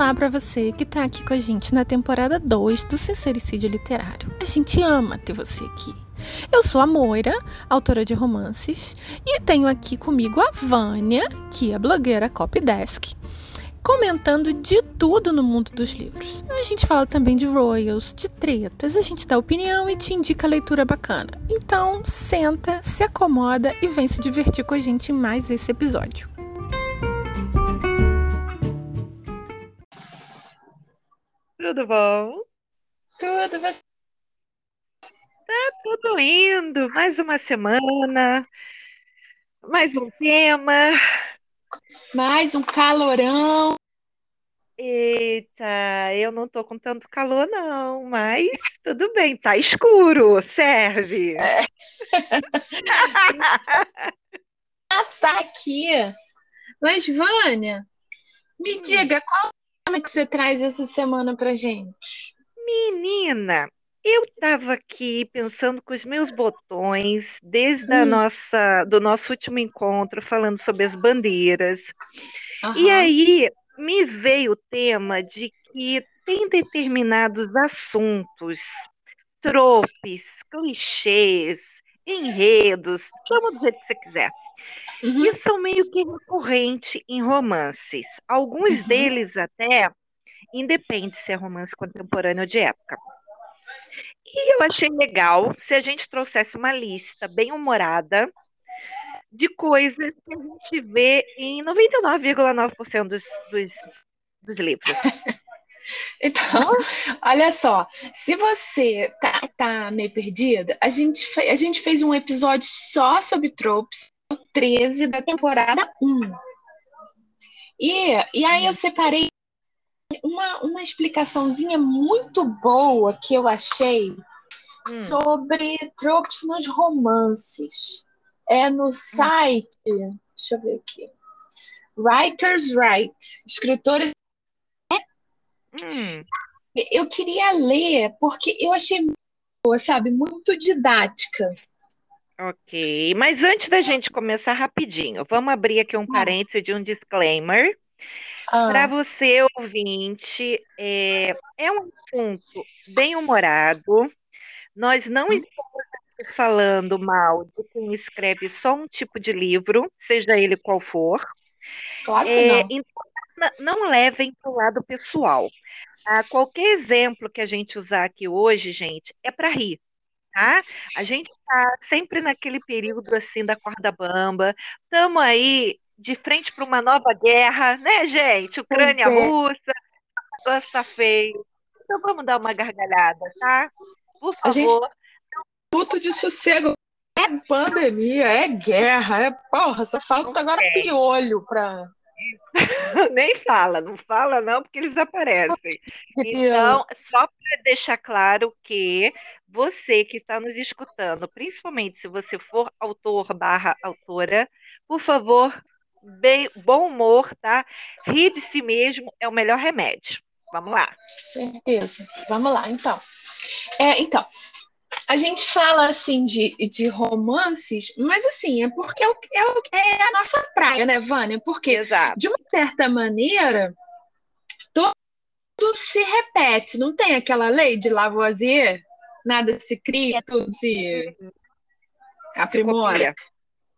Olá para você que está aqui com a gente na temporada 2 do Sincericídio Literário. A gente ama ter você aqui. Eu sou a Moira, autora de romances, e tenho aqui comigo a Vânia, que é blogueira Copydesk, comentando de tudo no mundo dos livros. A gente fala também de royals, de tretas, a gente dá opinião e te indica leitura bacana. Então, senta, se acomoda e vem se divertir com a gente em mais esse episódio. Tudo bom? Tudo, você. Tá tudo indo. Mais uma semana, mais um tema. Mais um calorão. Eita, eu não tô com tanto calor, não, mas tudo bem, tá escuro, serve. É. tá aqui. Mas, Vânia, me hum. diga, qual que você traz essa semana pra gente? Menina, eu estava aqui pensando com os meus botões desde hum. a nossa, do nosso último encontro, falando sobre as bandeiras. Uhum. E aí me veio o tema de que tem determinados assuntos, tropes, clichês, enredos, chama do jeito que você quiser, uhum. que são meio que recorrentes em romances. Alguns uhum. deles até independe se é romance contemporâneo ou de época. E eu achei legal se a gente trouxesse uma lista bem humorada de coisas que a gente vê em 99,9% dos, dos, dos livros. Então, olha só, se você tá, tá meio perdida, a gente, a gente fez um episódio só sobre tropes, 13 da temporada 1. E, e aí eu separei uma, uma explicaçãozinha muito boa que eu achei hum. sobre tropes nos romances. É no hum. site, deixa eu ver aqui. Writers Write, escritores. Hum. Eu queria ler porque eu achei boa, sabe, muito didática. Ok, mas antes da gente começar rapidinho, vamos abrir aqui um ah. parênteses de um disclaimer. Ah. Para você, ouvinte, é, é um assunto bem humorado. Nós não hum. estamos falando mal de quem escreve só um tipo de livro, seja ele qual for. Claro que é, não. Então, não levem para o lado pessoal. Ah, qualquer exemplo que a gente usar aqui hoje, gente, é para rir. Tá? A gente está sempre naquele período assim da corda bamba. Estamos aí de frente para uma nova guerra, né, gente? Ucrânia, é. Rússia, o negócio está feio. Então vamos dar uma gargalhada, tá? Por favor. A gente luto de sossego. É pandemia, é guerra, é porra, só falta agora é. piolho para Nem fala, não fala não, porque eles aparecem. Então, só para deixar claro que você que está nos escutando, principalmente se você for autor barra autora, por favor, bem, bom humor, tá? Rir de si mesmo é o melhor remédio. Vamos lá. Certeza. Vamos lá, então. É, então, a gente fala assim de, de romances, mas assim, é porque é, o, é, o, é a nossa praia, né, Vânia? Porque, Exato. de uma certa maneira, tudo se repete, não tem aquela lei de Lavoisier? Nada se cria, tudo se aprimora.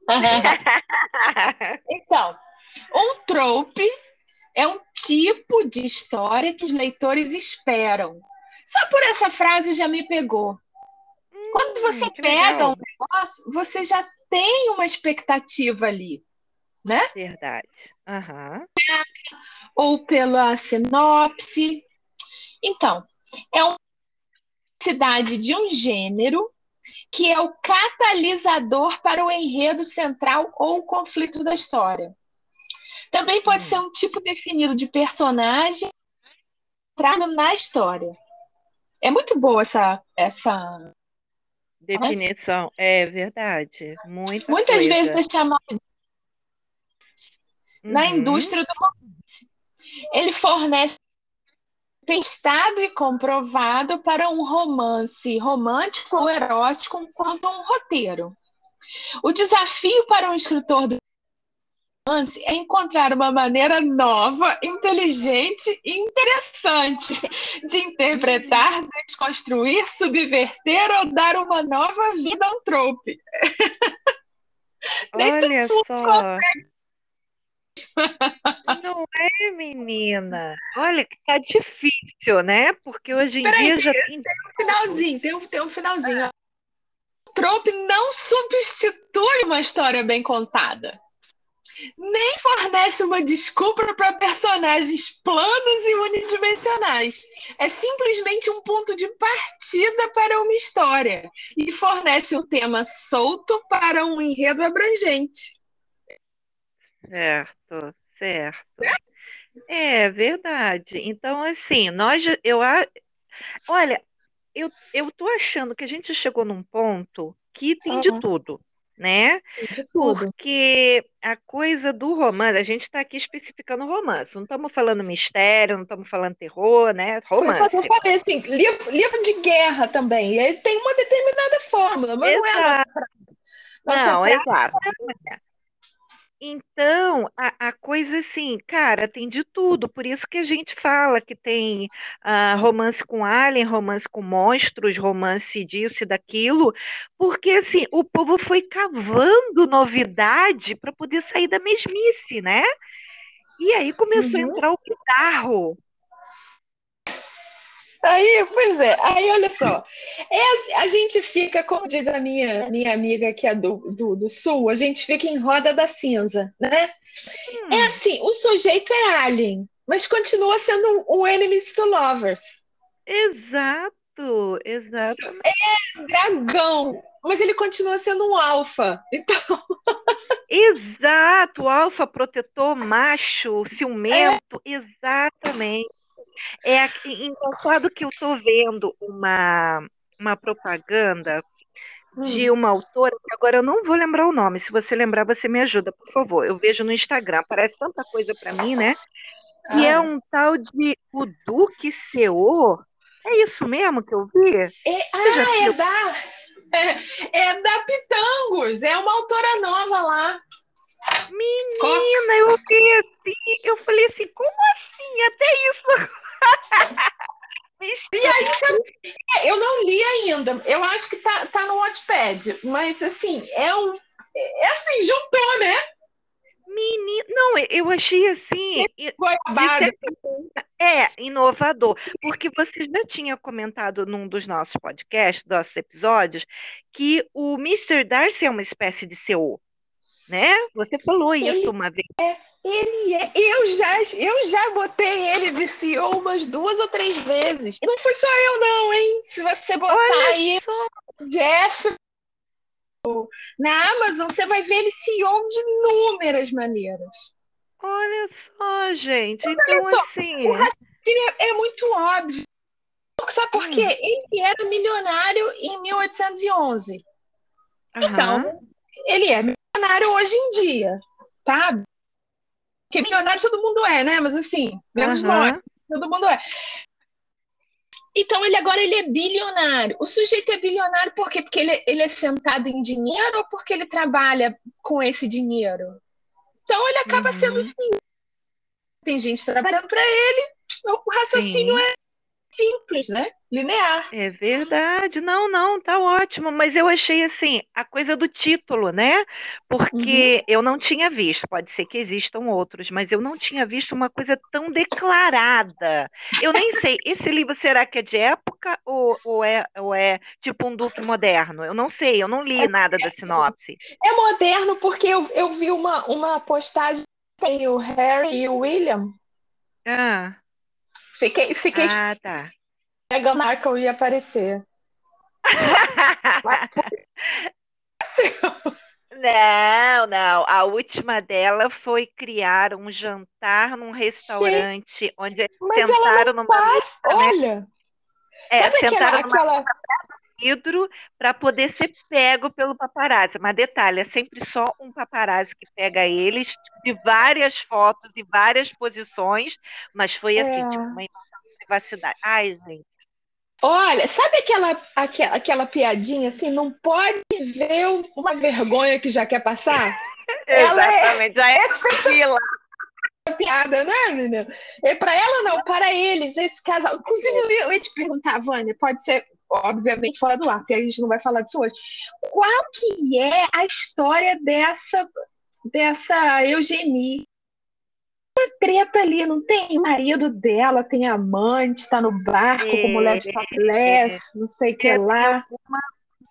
então, um trope é um tipo de história que os leitores esperam. Só por essa frase já me pegou. Hum, Quando você pega legal. um negócio, você já tem uma expectativa ali, né? Verdade. Uhum. Ou pela sinopse. Então, é uma cidade de um gênero que é o catalisador para o enredo central ou o conflito da história. Também pode hum. ser um tipo definido de personagem entrado na história. É muito boa essa essa definição, é verdade. Muita Muitas coisa. vezes é chamado uhum. na indústria do romance. Ele fornece testado e comprovado para um romance romântico ou erótico quanto um roteiro. O desafio para um escritor do romance é encontrar uma maneira nova, inteligente e interessante de interpretar, desconstruir, subverter ou dar uma nova vida a um trope. Olha só. Não é, menina? Olha que tá difícil, né? Porque hoje em Peraí, dia já tem, tem. um finalzinho, tem um, tem um finalzinho. O trope não substitui uma história bem contada. Nem fornece uma desculpa para personagens planos e unidimensionais. É simplesmente um ponto de partida para uma história e fornece um tema solto para um enredo abrangente. Certo, certo. É verdade. Então, assim, nós, eu, olha, eu, eu tô achando que a gente chegou num ponto que tem de Aham. tudo, né? De tudo. Porque a coisa do romance, a gente está aqui especificando romance, não estamos falando mistério, não estamos falando terror, né? Romance. eu falei assim, livro, livro de guerra também. Ele tem uma determinada fórmula, mas não é a nossa Exato. praia. Nossa Não, praia exato. é. Então, a, a coisa assim, cara, tem de tudo. Por isso que a gente fala que tem ah, romance com alien, romance com monstros, romance disso e daquilo, porque assim, o povo foi cavando novidade para poder sair da mesmice, né? E aí começou a Uhum. entrar o bizarro. Aí, pois é, aí olha só, é, assim, a gente fica, como diz a minha, minha amiga que é do, do, do sul, a gente fica em roda da cinza, né? É Hum, assim, o sujeito é alien, mas continua sendo um, um enemies to lovers. exato, exatamente. Dragão, mas ele continua sendo um alfa. Então, Exato, alfa protetor macho, ciumento, exatamente. É engraçado que eu estou vendo uma, uma propaganda de hum, uma autora, que agora eu não vou lembrar o nome. Se você lembrar, você me ajuda, por favor. Eu vejo no Instagram, parece tanta coisa para mim, né? Que é ah, um tal de o Duque Seô. É isso mesmo que eu vi? é, ah, é da, é, é da Pitangos, é uma autora nova lá, Menina, Cox. eu vi assim, eu falei assim, como assim? Até isso. E aí, é, eu não li ainda, eu acho que tá, tá no Wattpad, mas assim, é um. É assim, juntou, né? Menina, não, eu achei assim, Goiabada. é inovador, porque você já tinha comentado num dos nossos podcasts, nossos episódios, que o Mr. Darcy é uma espécie de CEO, né? Você falou isso Ele, uma vez. ele é. Eu já, eu já botei ele de CEO umas duas ou três vezes. Não foi só eu, não, hein? Se você botar Olha aí só, Jeff na Amazon, você vai ver ele CEO de inúmeras maneiras. olha só, gente. Então, só, assim, o raciocínio é é muito óbvio. Sabe por quê? hum, Ele era milionário em 1811. Então, ele é milionário hoje em dia, tá? Porque milionário todo mundo é, né? Mas assim, menos nós, aham, todo mundo é. Então, ele agora ele é bilionário. O sujeito é bilionário por quê? Porque ele, ele é sentado em dinheiro ou porque ele trabalha com esse dinheiro? Então, ele acaba sendo uhum, assim. Tem gente trabalhando para ele, o raciocínio sim. é simples, né? Linear. É verdade, não, não, tá ótimo, mas eu achei assim, a coisa do título, né? Uhum. Porque eu não tinha visto, pode ser que existam outros, mas eu não tinha visto uma coisa tão declarada. Eu nem sei, esse livro será que é de época ou, ou é, ou é tipo um Duque moderno? Eu não sei, eu não li nada da sinopse. É moderno porque eu, eu vi uma, uma postagem tem o Harry e o William. Ah, Fiquei, fiquei ah, tá. Meghan Markle ia aparecer. Não, não. A última dela foi criar um jantar num restaurante onde eles Mas ela sentaram não numa faz. mesa, né? Olha, É, sabe aquela, numa aquela. Vidro para poder ser pego pelo paparazzi. Mas detalhe, é sempre só um paparazzi que pega eles de várias fotos e várias posições, mas foi assim, tipo, É, uma invasão de privacidade. Ai, gente. olha, sabe aquela, aquela, aquela piadinha assim? Não pode ver uma vergonha que já quer passar? ela é Exatamente, já é fila. Piada, né, menina? É para ela não, para eles, esse casal. Inclusive, eu ia, te perguntar, Vânia, pode ser, obviamente, fora do ar, porque a gente não vai falar disso hoje. Qual que é a história dessa, dessa Eugenie? Uma treta ali, não tem marido dela, tem amante, tá no barco com mulher de topless, não sei o que É, lá. Uma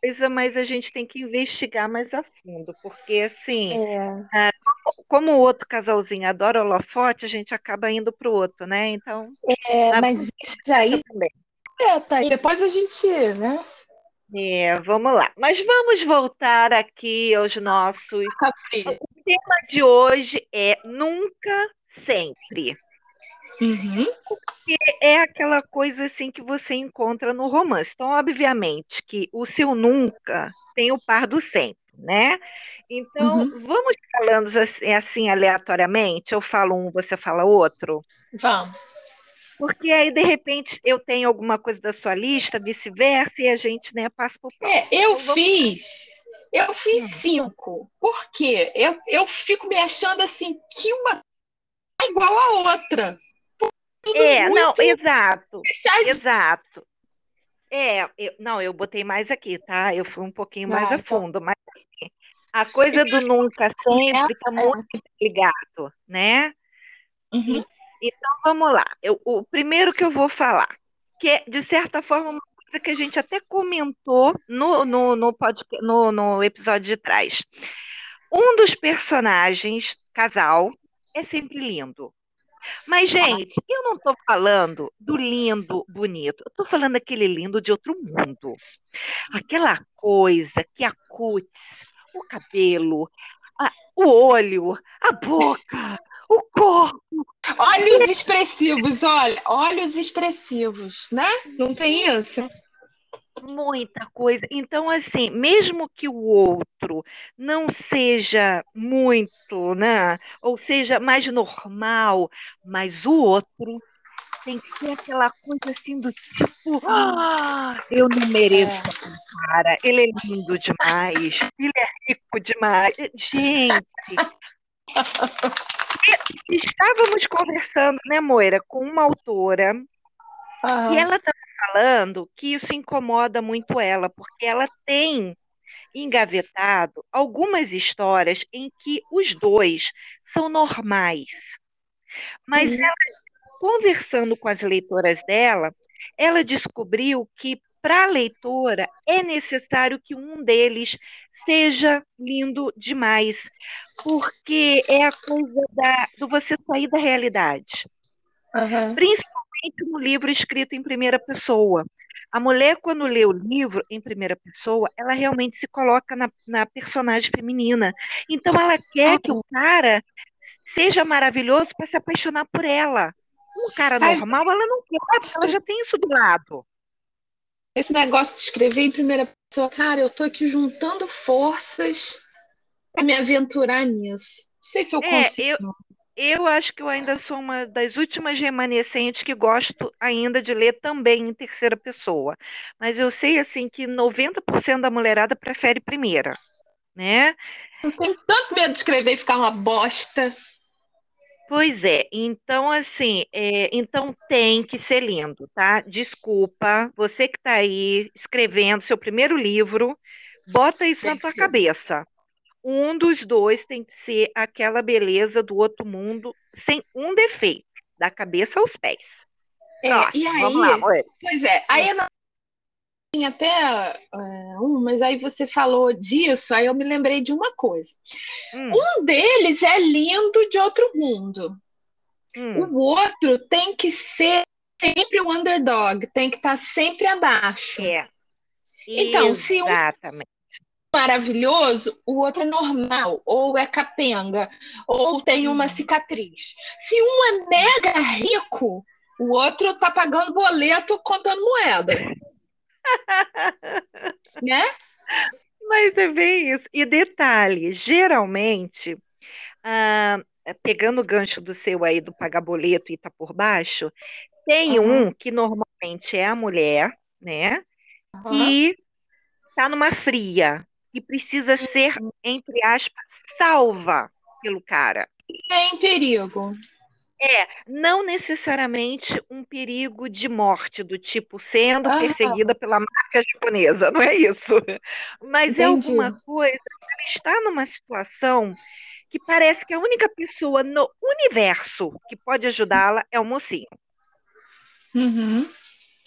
coisa, mas a gente tem que investigar mais a fundo, porque assim, É, como o outro casalzinho adora holofote, a gente acaba indo pro outro, né? Então, é, Ah, mas isso aí, também. é, tá, e depois a gente, né? É, vamos lá. Mas vamos voltar aqui aos nossos. O tema de hoje é nunca, sempre. Uhum. É aquela coisa assim que você encontra no romance. Então, obviamente, que o seu nunca tem o par do sempre, né? Então, Uhum. vamos falando assim, assim aleatoriamente. Eu falo um, você fala outro. Vamos. Porque aí, de repente, eu tenho alguma coisa da sua lista, vice-versa, e a gente, né, passa por É, eu Então, fiz, eu fiz Hum. cinco. Por quê? Eu, eu fico me achando assim que uma é igual a outra. Tudo É, não, muito exato, fechadinho. exato. É, eu- não, eu botei mais aqui, tá? Eu fui um pouquinho mais a fundo, mas assim, a coisa do nunca sempre tá muito ligado, né? Uhum. Então vamos lá. Eu- o primeiro que eu vou falar, que é, de certa forma, uma coisa que a gente até comentou no, no, no, podca- no, no episódio de trás. Um dos personagens, casal, é sempre lindo. Mas, gente, eu não estou falando do lindo, bonito. Eu estou falando daquele lindo de outro mundo. Aquela coisa que a cutis, o cabelo, a- o olho, a boca, o corpo. Olhos expressivos, olha, olhos expressivos, né? Não tem isso? Muita coisa. Então, assim, mesmo que o outro não seja muito, né? Ou seja mais normal, mas o outro tem que ser aquela coisa assim do tipo, ah, eu não mereço aquele cara, ele é lindo demais, ele é rico demais. Gente, estávamos conversando, né, Moira, com uma autora e ela estava falando que isso incomoda muito ela, porque ela tem engavetado algumas histórias em que os dois são normais. Mas Uhum. ela, conversando com as leitoras dela, ela descobriu que para a leitora é necessário que um deles seja lindo demais, porque é a coisa da, do você sair da realidade Aham. principalmente no livro escrito em primeira pessoa. A mulher, quando lê o livro em primeira pessoa, ela realmente se coloca na, na personagem feminina. Então, ela quer que o cara seja maravilhoso para se apaixonar por ela. Um cara normal, ela não quer, porque ela já tem isso do lado. Esse negócio de escrever em primeira pessoa, cara, eu tô aqui juntando forças para me aventurar nisso. Não sei se eu É, consigo. eu. Eu acho que eu ainda sou uma das últimas remanescentes que gosto ainda de ler também em terceira pessoa. Mas eu sei, assim, que 90% da mulherada prefere primeira, né? Eu tenho tanto medo de escrever e ficar uma bosta. Pois é, então assim, é, então tem que ser lindo, tá? Desculpa, você que está aí escrevendo seu primeiro livro, bota isso Tem na tua ser. cabeça. Um dos dois tem que ser aquela beleza do outro mundo, sem um defeito, da cabeça aos pés. É, Próximo, e vamos lá, aí, Moira. pois é, aí não tinha até é, um, mas aí você falou disso, aí eu me lembrei de uma coisa. Hum, Um deles é lindo de outro mundo. hum, O outro tem que ser sempre o underdog, tem que estar sempre abaixo. é. Então, se um Exatamente. Maravilhoso, o outro é normal, ou é capenga, ou tem uma Uhum. cicatriz. Se um é mega rico, o outro tá pagando boleto contando moeda. né? Mas é bem isso. E detalhe, geralmente, ah, pegando o gancho do seu aí do pagar boleto e tá por baixo, tem Uhum. um que normalmente é a mulher, né? Aham. Que tá numa fria. Que precisa ser, entre aspas, salva pelo cara. É em perigo. É, não necessariamente um perigo de morte, do tipo sendo ah. perseguida pela máfia japonesa, não é isso. Mas é Entendi. é alguma coisa, ela está numa situação que parece que a única pessoa no universo que pode ajudá-la é o mocinho. Uhum.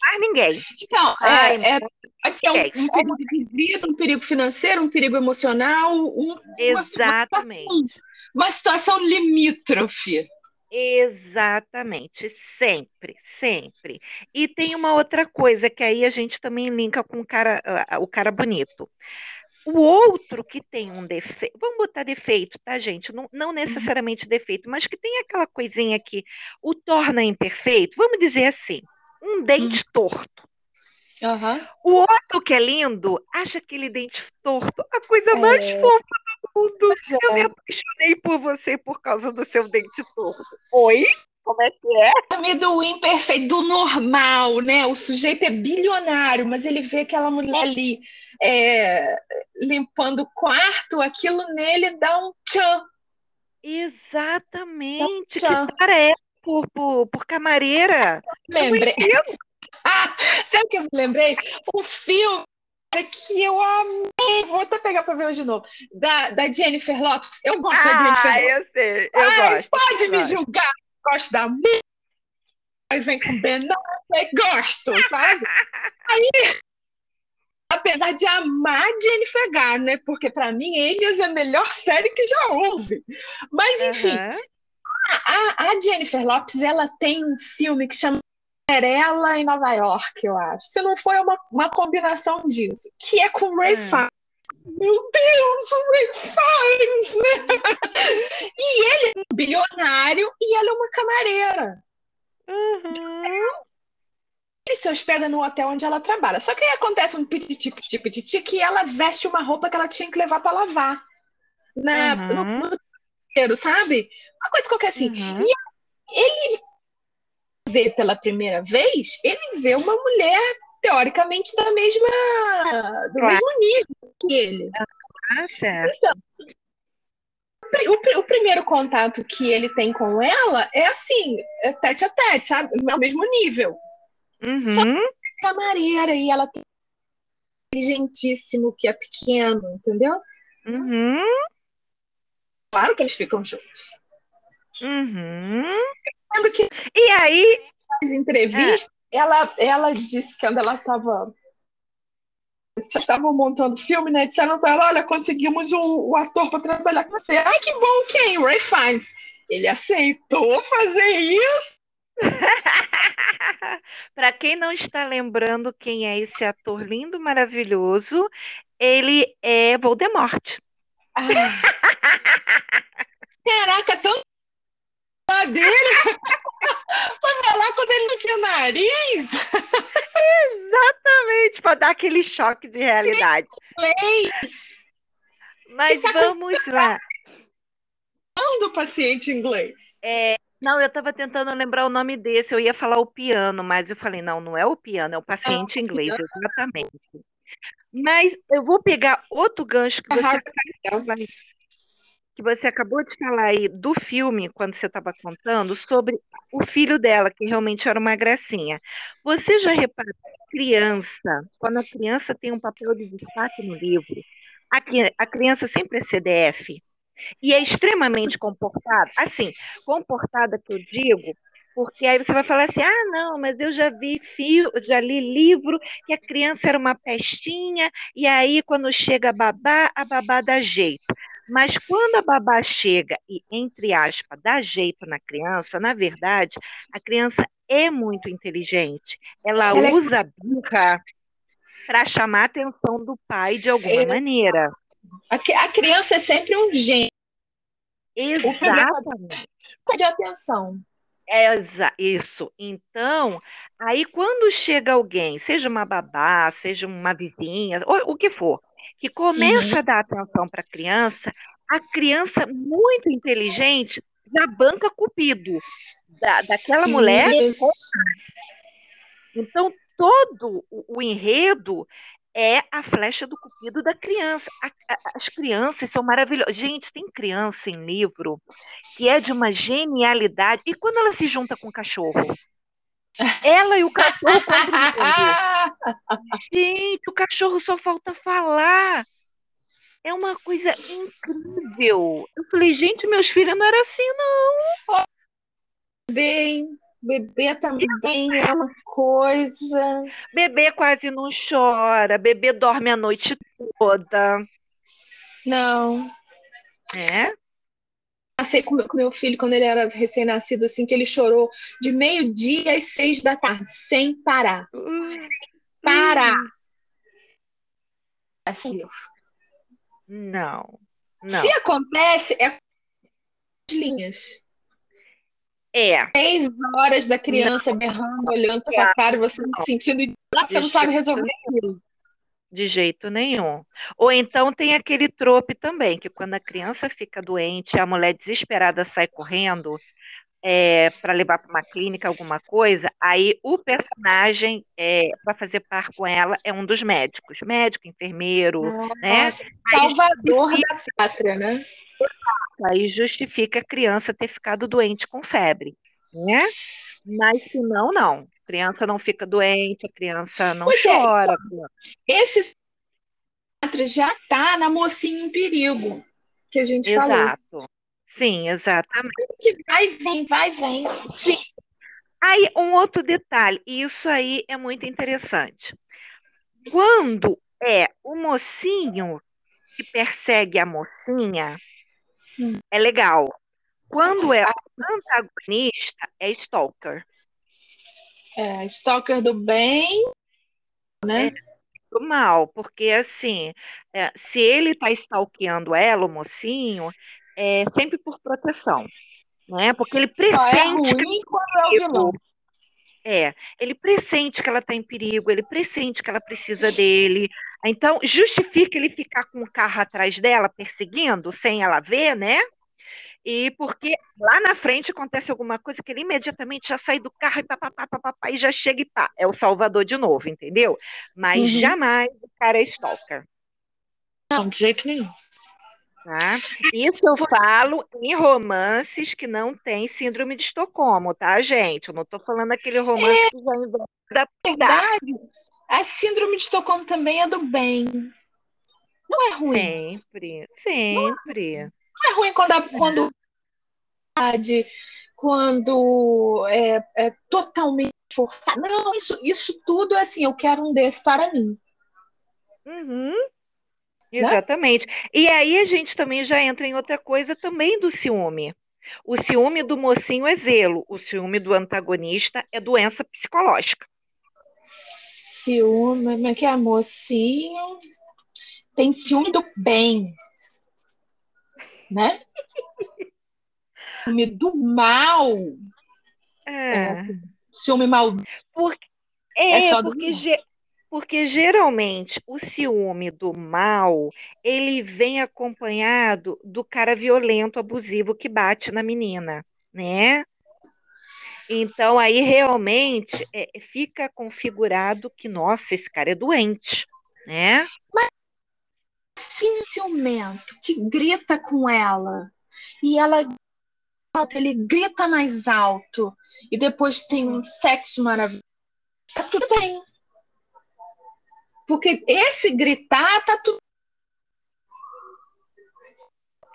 Mais ninguém. Então, é, é, pode ser um, um, perigo de vida, um perigo financeiro, um perigo emocional, um, Exatamente. Uma situação, uma situação limítrofe. Exatamente, sempre, sempre. E tem uma outra coisa que aí a gente também linka com o cara, o cara bonito. O outro que tem um defeito, vamos botar defeito, tá, gente? Não, não uhum. necessariamente defeito, mas que tem aquela coisinha que o torna imperfeito, vamos dizer assim, um dente uhum. torto. Uhum. O outro que é lindo acha aquele dente torto a coisa é. mais fofa mundo. É. Eu me apaixonei por você por causa do seu dente torto. Oi? Como é que é? Do imperfeito, do normal, né? O sujeito é bilionário, mas ele vê aquela mulher ali é, limpando o quarto, aquilo nele dá um tchan. Exatamente. Um tchan. Que cara é por, por, por camareira? Lembrei. Ah, sabe o que eu me lembrei? O filme que eu amei. Vou até pegar para ver hoje de novo. Da, da Jennifer Lopes. Eu gosto ah, da Jennifer Lopes. eu sei. Eu Ai, gosto. Pode eu me gosto. julgar. Gosto da música. Aí vem com Ben Gosto, sabe? Aí, apesar de amar Jennifer Garner, porque para mim Alias é a melhor série que já houve. Mas, enfim, uhum. A, a Jennifer Lopes ela tem um filme que chama Cinderela em Nova York, eu acho. Se não foi uma, uma combinação disso, que é com Ray hum. Fiennes. Meu Deus, o Ray Fiennes, né? E ele é um bilionário e ela é uma camareira. Uhum. Ele se hospeda no hotel onde ela trabalha. Só que aí acontece um pititi, pititi, pititi, que ela veste uma roupa que ela tinha que levar para lavar. Na, uhum. no, no, sabe? Uma coisa qualquer assim. Uhum. E ele vê pela primeira vez, ele vê uma mulher teoricamente da mesma do claro. mesmo nível que ele. Ah, certo. Então, o, o, primeiro contato que ele tem com ela é assim, é tete a tete, sabe? É o mesmo nível. Uhum. Só que é camareira e ela tem inteligentíssimo que é pequeno, entendeu? Uhum. Claro que eles ficam juntos. Uhum lembro que. E aí. Nas entrevistas, é. ela, ela disse que quando ela estava. Já estavam montando filme, né? Disseram para ela: olha, conseguimos o, o ator para trabalhar com você. Ai, que bom, quem? Ray Fiennes. Ele aceitou fazer isso. para quem não está lembrando quem é esse ator lindo, maravilhoso, ele é Voldemort. Ah. Caraca, tão dele para falar quando ele não tinha nariz. Exatamente, para dar aquele choque de realidade. Inglês. Mas tá vamos lá. Falando paciente inglês. É, não, eu estava tentando lembrar o nome desse, eu ia falar o piano, mas eu falei, não, não é o piano, é o paciente é o inglês, piano. exatamente. Mas eu vou pegar outro gancho que você que você acabou de falar aí do filme, quando você estava contando, sobre o filho dela, que realmente era uma gracinha. Você já reparou que criança, quando a criança tem um papel de destaque no livro, a, a criança sempre é CDF e é extremamente comportada, assim, comportada que eu digo, porque aí você vai falar assim: ah, não, mas eu já vi fio, já li livro que a criança era uma pestinha, e aí quando chega a babá, a babá dá jeito. Mas quando a babá chega e, entre aspas, dá jeito na criança, na verdade, a criança é muito inteligente. Ela, Ela é usa a birra para chamar a atenção do pai de alguma é. maneira. A, a, criança é sempre um gênio. Exatamente. De atenção. É isso. Então, aí quando chega alguém, seja uma babá, seja uma vizinha, ou o que for, que começa uhum. a dar atenção para a criança, a criança muito inteligente já banca cupido da, daquela mulher. Então, todo o, o enredo é a flecha do cupido da criança. A, a, as crianças são maravilhosas. Gente, tem criança em livro que é de uma genialidade. E quando ela se junta com o cachorro? Ela e o cachorro Gente, o cachorro só falta falar. É uma coisa incrível. Eu falei, gente, meus filhos não eram assim, não. Bem, bebê também é uma coisa. Bebê quase não chora, bebê dorme a noite toda. Não. É? Passei com meu, com meu filho quando ele era recém-nascido, assim, que ele chorou de meio-dia às seis da tarde, sem parar. Sem parar. Assim, não, não. Se acontece, é linhas. É. Seis horas da criança não. berrando, olhando pra sua cara, você não. sentindo você não sabe resolver aquilo. De jeito nenhum. Ou então tem aquele trope também, que quando a criança fica doente, a mulher desesperada sai correndo é, para levar para uma clínica alguma coisa, aí o personagem é, para fazer par com ela é um dos médicos, médico, enfermeiro, né? Salvador da pátria, né? Aí justifica a criança ter ficado doente com febre, né? Mas se não, não criança não fica doente, a criança não pois chora. É. Esse já está na mocinha em perigo, que a gente Exato. falou. Sim, exatamente. Que vai, vem, vai, vem. Sim. Aí, um outro detalhe, e isso aí é muito interessante. Quando é o mocinho que persegue a mocinha, hum. é legal. Quando é o antagonista, é stalker. É, stalker do bem, né? É, do mal, porque assim, é, se ele está stalkeando ela, o mocinho, é sempre por proteção, né? Porque ele pressente Só é ruim quando é o vilão. É, ele pressente que ela está em perigo, ele pressente que ela precisa dele. Então, justifica ele ficar com o carro atrás dela, perseguindo, sem ela ver, né? E porque lá na frente acontece alguma coisa que ele imediatamente já sai do carro e papapá, papapá, e já chega e pá, é o Salvador de novo, entendeu? Mas uhum. jamais o cara é stalker. Não, de jeito nenhum. Tá? Isso eu falo em romances que não tem síndrome de Estocolmo, tá, gente? Eu não estou falando aquele romance é, que já envolve da verdade. A síndrome de Estocolmo também é do bem. Não é ruim. Sempre, sempre. É ruim quando, quando quando é, é, totalmente forçado. Não, isso, isso tudo é assim, eu quero um desse para mim. Uhum. Né? Exatamente. Né? E aí a gente também já entra em outra coisa também do ciúme. O ciúme do mocinho é zelo, o ciúme do antagonista é doença psicológica. Ciúme, como é que é mocinho? Tem ciúme do bem né? Ciúme do mal. É. é ciúme mal. Porque, é, é só porque, ge, porque geralmente o ciúme do mal ele vem acompanhado do cara violento, abusivo que bate na menina, né? Então aí realmente é, fica configurado que, nossa, esse cara é doente, né? Mas sim ciumento, que grita com ela. E ela ele grita mais alto e depois tem um sexo maravilhoso. Tá tudo bem. Porque esse gritar tá tudo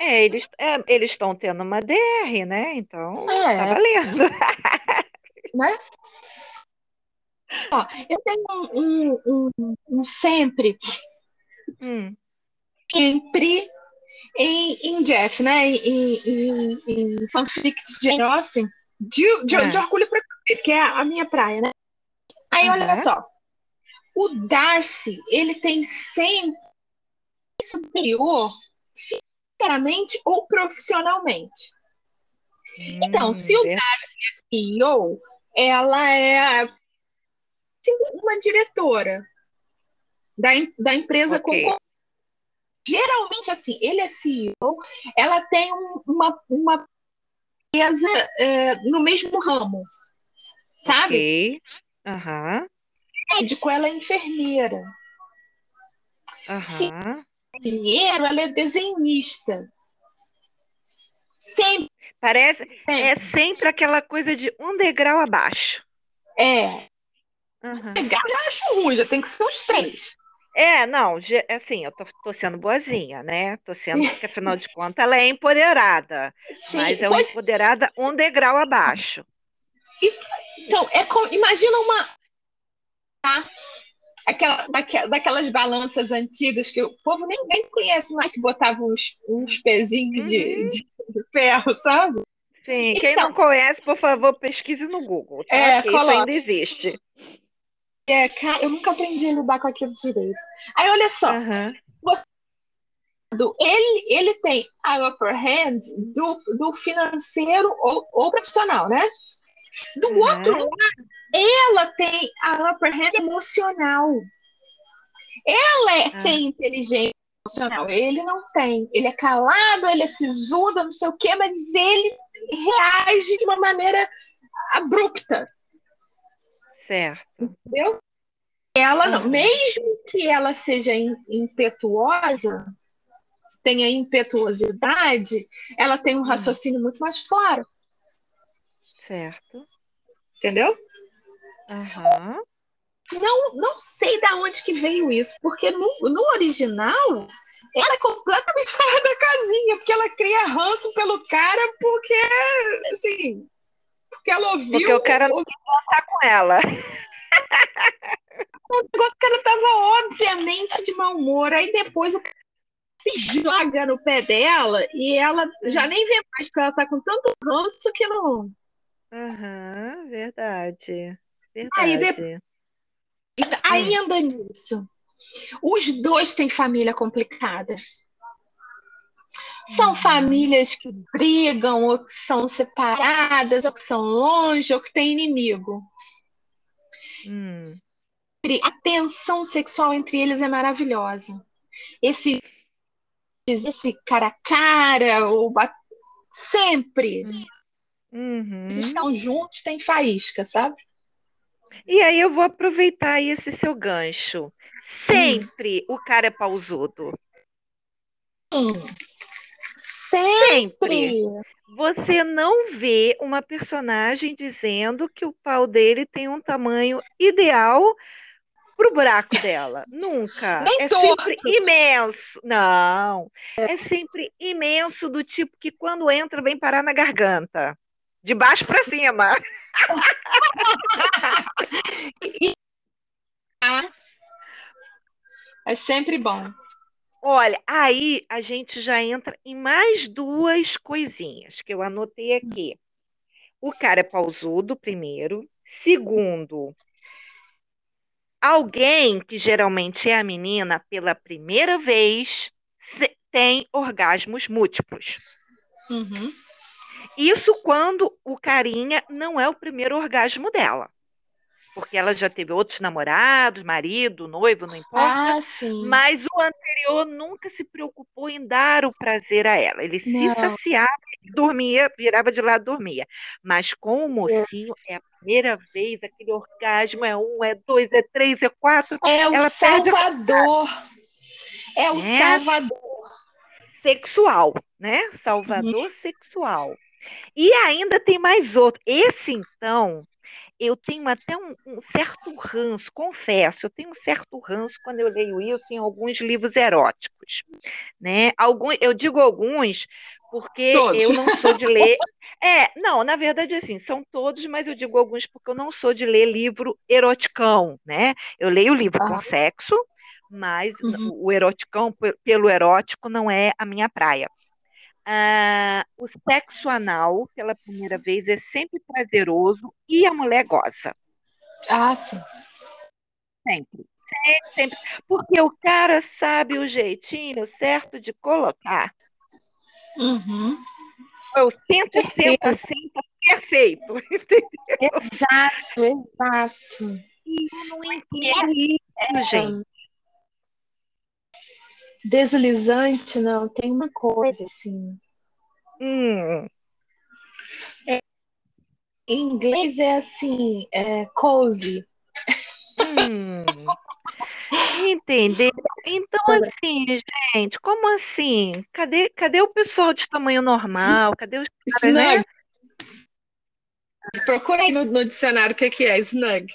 é, eles é, eles estão tendo uma DR, né? Então, é. tá valendo. né? Ó, eu tenho um, um, um, um sempre hum sempre em, em Jeff, né? Em, em, em fanfic de Jane Austen, de, de, é. de Orgulho e Preconceito, que é a, a, minha praia, né? Aí, uhum. olha só. O Darcy, ele tem sempre superior financeiramente ou profissionalmente. Hum, então, se o Darcy é CEO, ela é uma diretora da, da empresa okay. com geralmente assim, ele é CEO, ela tem um, uma, uma empresa é, no mesmo ramo, sabe? Ok. Uhum. Médico, ela é enfermeira. Uhum. Pinheiro, ela é desenhista. Sempre. Parece, é sempre aquela coisa de um degrau abaixo. É. Uhum. Eu já acho ruim, já tem que ser os três. É, não, ge- assim, eu tô, tô sendo boazinha, né? Tô sendo, porque afinal de contas ela é empoderada, Sim, mas é uma pois- empoderada um degrau abaixo. então, é como, imagina uma. tá? Aquela, daque- daquelas balanças antigas que o povo nem, nem conhece mais, que botavam uns, uns pezinhos de, Uhum. de- de ferro, sabe? Sim, quem Então. não conhece, por favor, pesquise no Google, tá? É, Porque isso coloca. ainda existe. É, cara, eu nunca aprendi a lidar com aquilo direito. Aí, olha só, Aham. do- ele, ele tem a upper hand do, do financeiro ou, ou profissional, né? Do Uhum. outro lado, ela tem a upper hand emocional. Ela é- Ah. tem inteligência emocional, ele não tem. Ele é calado, ele é sisudo, não sei o quê, mas ele reage de uma maneira abrupta. Certo. Entendeu? Ela Uhum. mesmo que ela seja im- impetuosa, tenha impetuosidade, ela tem um raciocínio muito mais claro, Certo. entendeu? Aham. Não, não sei da onde que veio isso, porque no, no original ela é completamente fora da casinha, porque ela cria ranço pelo cara, porque assim, porque ela ouviu Porque o cara não quer contar com ela. o negócio, o cara tava obviamente de mau humor, aí depois o cara se joga no pé dela e ela já nem vê mais, porque ela tá com tanto ranço que não. Aham, verdade. Aí Verdade. E tá- Ainda nisso, os dois têm família complicada. São famílias que brigam, ou que são separadas, ou que são longe, ou que têm inimigo. Hum. A tensão sexual entre eles é maravilhosa. Esse, esse cara a cara, ou sempre. Uhum. Eles estão juntos, tem faísca, sabe? E aí eu vou aproveitar esse seu gancho. Sempre o cara é pausudo. Hum. Sempre. Sempre. Você não vê uma personagem dizendo que o pau dele tem um tamanho ideal pro buraco dela. Nunca. Nem é torto. sempre imenso. Não. É sempre imenso do tipo que quando entra vem parar na garganta. De baixo para cima. É sempre bom. Olha, aí a gente já entra em mais duas coisinhas que eu anotei aqui. O cara é pausudo, primeiro. Segundo, alguém que geralmente é a menina pela primeira vez tem orgasmos múltiplos. Uhum. Isso quando o carinha não é o primeiro orgasmo dela. Porque ela já teve outros namorados, marido, noivo, não importa. Ah, sim. Mas o anterior nunca se preocupou em dar o prazer a ela. Ele se Não. saciava, dormia, virava de lado, dormia. Mas com o mocinho é a primeira vez, aquele orgasmo é um, é dois, é três, é quatro. É o Salvador. É o É. Salvador. sexual, né? Salvador sexual. E ainda tem mais outro. Esse, então, eu tenho até um, um certo ranço, confesso, eu tenho um certo ranço quando eu leio isso em alguns livros eróticos, né? Alguns, eu digo alguns porque Todos. eu não sou de ler. É, não, na verdade, assim, são todos, mas eu digo alguns porque eu não sou de ler livro eroticão, né? Eu leio livro com Ah. sexo, mas Uhum. o eroticão, pe- pelo erótico, não é a minha praia. Ah, o sexo anal, pela primeira vez, é sempre prazeroso e a mulher goza. Ah, sim. Sempre. Sempre, sempre. Porque o cara sabe o jeitinho certo de colocar. Uhum. Eu senta, senta, Certeza. senta, perfeito. Exato, exato. Eu não entendo isso, gente. Deslizante, não, tem uma coisa assim. Hum, Em inglês é assim, é cozy. hum. Entendeu? Então, assim, gente, como assim? Cadê, cadê o pessoal de tamanho normal? Cadê os caras, né? Procura aí no, no dicionário o que, que é snug.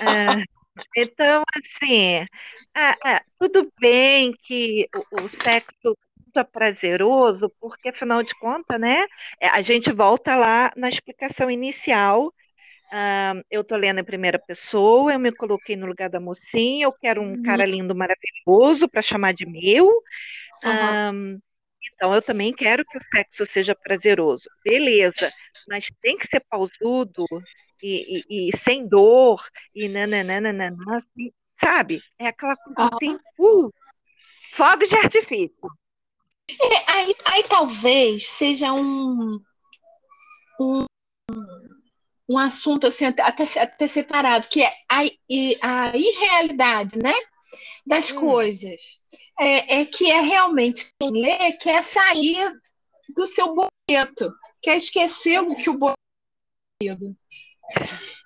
É, então, assim, é, é, tudo bem que o, o sexo é prazeroso, porque afinal de contas, né? É, a gente volta lá na explicação inicial. Uh, eu tô lendo em primeira pessoa, eu me coloquei no lugar da mocinha, eu quero um uhum. cara lindo, maravilhoso para chamar de meu. Uhum. Um, então, eu também quero que o sexo seja prazeroso. Beleza, mas tem que ser pausudo e, e, e sem dor, e nananana, assim, sabe? É aquela coisa assim, uh, fogo de artifício. É, aí, aí talvez seja um, um, um assunto assim, até, até separado, que é a, a irrealidade, né? Das hum. coisas é, é que é realmente quem lê quer sair do seu boleto, quer esquecer o que o boleto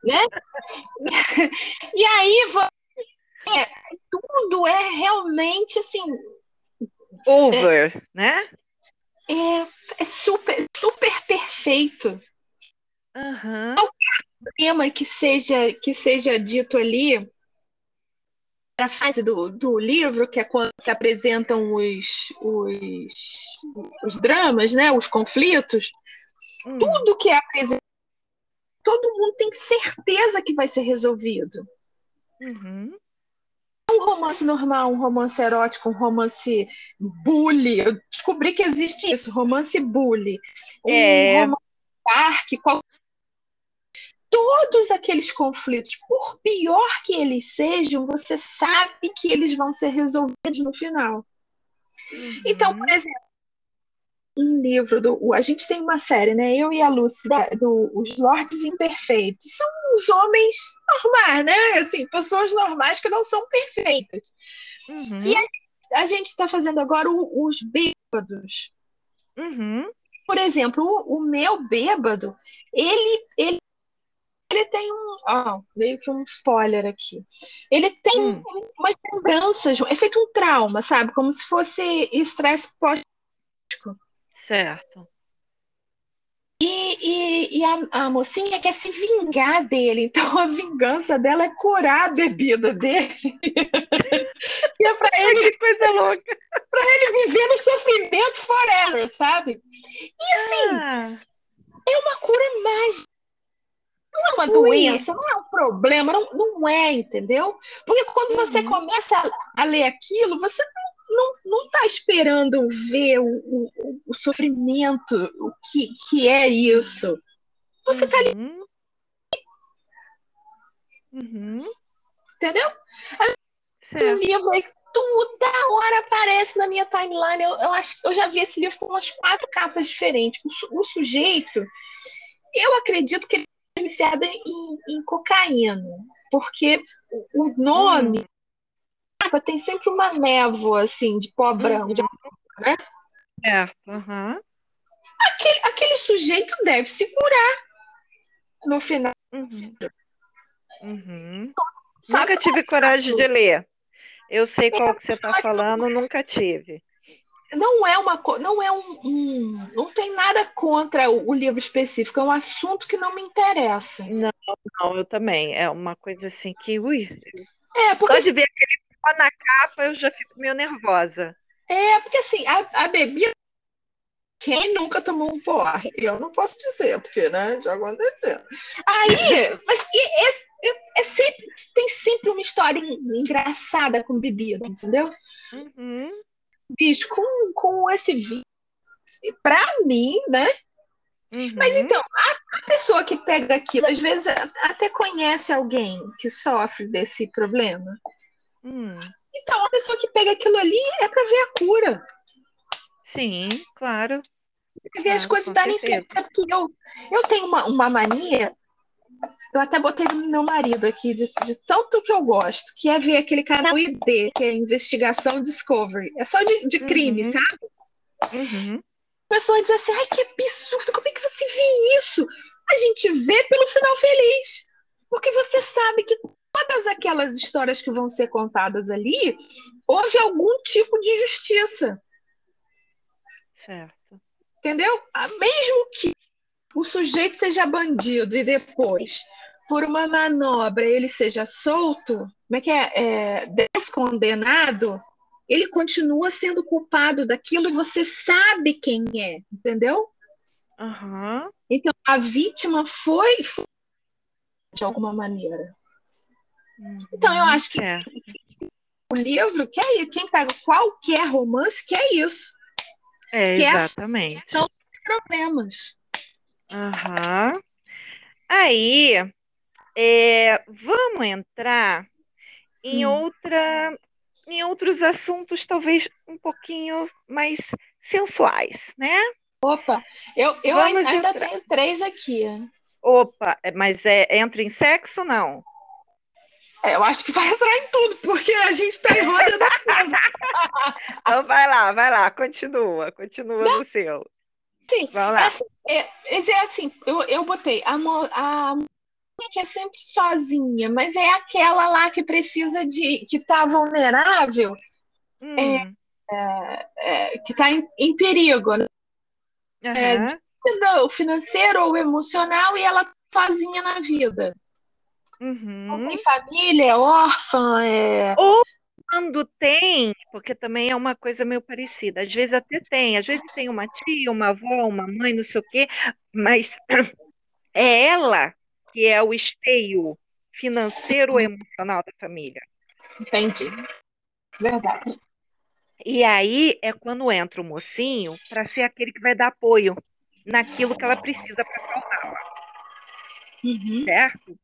né? e aí é, tudo é realmente assim over, é, né? É, é super super perfeito. Uhum. Qualquer tema que seja que seja dito ali a fase do, do livro, que é quando se apresentam os, os, os dramas, né, os conflitos, hum. tudo que é apresentado, todo mundo tem certeza que vai ser resolvido. Uhum. Um romance normal, um romance erótico, um romance bully. Eu descobri que existe isso, romance bully. Um é. romance dark, qual todos aqueles conflitos, por pior que eles sejam, você sabe que eles vão ser resolvidos no final. Uhum. Então, por exemplo, um livro do. A gente tem uma série, né? Eu e a Lucy, do Os Lordes Imperfeitos. São os homens normais, né? Assim, pessoas normais que não são perfeitas. Uhum. E a, a gente está fazendo agora o, os bêbados. Uhum. Por exemplo, o, o meu bêbado, ele, ele ele tem um. Ó, meio que um spoiler aqui. Ele tem hum. umas lembranças, é feito um trauma, sabe? Como se fosse estresse pós Certo. E, e, e a, a, mocinha quer se vingar dele, então a vingança dela é curar a bebida dele. e é pra ele. Que coisa louca! Pra ele viver no sofrimento forever, sabe? E assim, ah. é uma cura mágica não é uma doença, não é um problema, não, não é, entendeu? Porque quando você uhum. começa a, a, ler aquilo, você não está esperando ver o, o, o, sofrimento, o que, que é isso. Você está ali. Uhum. uhum. Entendeu? Um livro aí toda hora aparece na minha timeline. Eu, eu, acho, eu já vi esse livro com umas quatro capas diferentes. O, o sujeito, eu acredito que ele viciada em, em cocaína, porque o nome hum. tem sempre uma névoa assim de pó branco, uhum. de, né? Certo. Uhum. Aquele, aquele sujeito deve se curar no final. Uhum. Uhum. Nunca tive coragem de ler. Eu sei qual é, que você está falando, nunca tive não é uma não é um, um, não tem nada contra o, o, livro específico, é um assunto que não me interessa. Não, não, eu também. É uma coisa assim que, ui. É, porque só de ver aquele pó na capa eu já fico meio nervosa. É, porque assim, a, a bebida quem nunca tomou um pó? Eu não posso dizer, porque, né, já aconteceu. Aí, mas é, é, é sempre, tem sempre uma história engraçada com bebida, entendeu? Uhum bicho, com, com esse vídeo, para mim, né? Uhum. Mas então, a, a, pessoa que pega aquilo, às vezes até conhece alguém que sofre desse problema. Hum. Então, a pessoa que pega aquilo ali é para ver a cura. Sim, claro. Ver claro, as coisas darem certo. Porque eu, eu tenho uma, uma mania eu até botei no meu marido aqui, de, de, tanto que eu gosto, que é ver aquele canal ID, que é Investigação Discovery. É só de, de crime, uhum. sabe? Uhum. A pessoa diz assim, ai, que absurdo, como é que você vê isso? A gente vê pelo final feliz. Porque você sabe que todas aquelas histórias que vão ser contadas ali, houve algum tipo de justiça. Certo. Entendeu? Ah, mesmo que o sujeito seja bandido e depois, por uma manobra, ele seja solto, como é que é? é descondenado, ele continua sendo culpado daquilo e você sabe quem é, entendeu? Uhum. Então, a vítima foi, foi de alguma maneira. Uhum. Então, eu acho que é. o livro, que é, quem pega qualquer romance, que é isso. É, que exatamente. É problemas. Uhum. Aí, é, vamos entrar em hum. outra em outros assuntos talvez um pouquinho mais sensuais, né? Opa, eu, eu ainda, ainda tenho três aqui. Opa, é, mas é, entra em sexo não? É, eu acho que vai entrar em tudo, porque a gente está em roda da casa. então vai lá, vai lá, continua, continua não. no seu. Sim, vai lá. Assim, é, é assim, eu, eu botei a, a que é sempre sozinha, mas é aquela lá que precisa de. que está vulnerável, hum. é, é, é, que está em, em, perigo, né? Uhum. o financeiro ou emocional, e ela sozinha na vida. Uhum. Não tem família, é órfã, é. Ou quando tem, porque também é uma coisa meio parecida. Às vezes até tem, às vezes tem uma tia, uma avó, uma mãe, não sei o quê, mas é ela que é o esteio financeiro e emocional da família. Entendi. Verdade. E aí é quando entra o mocinho para ser aquele que vai dar apoio naquilo que ela precisa para salvá-la. Uhum. Certo?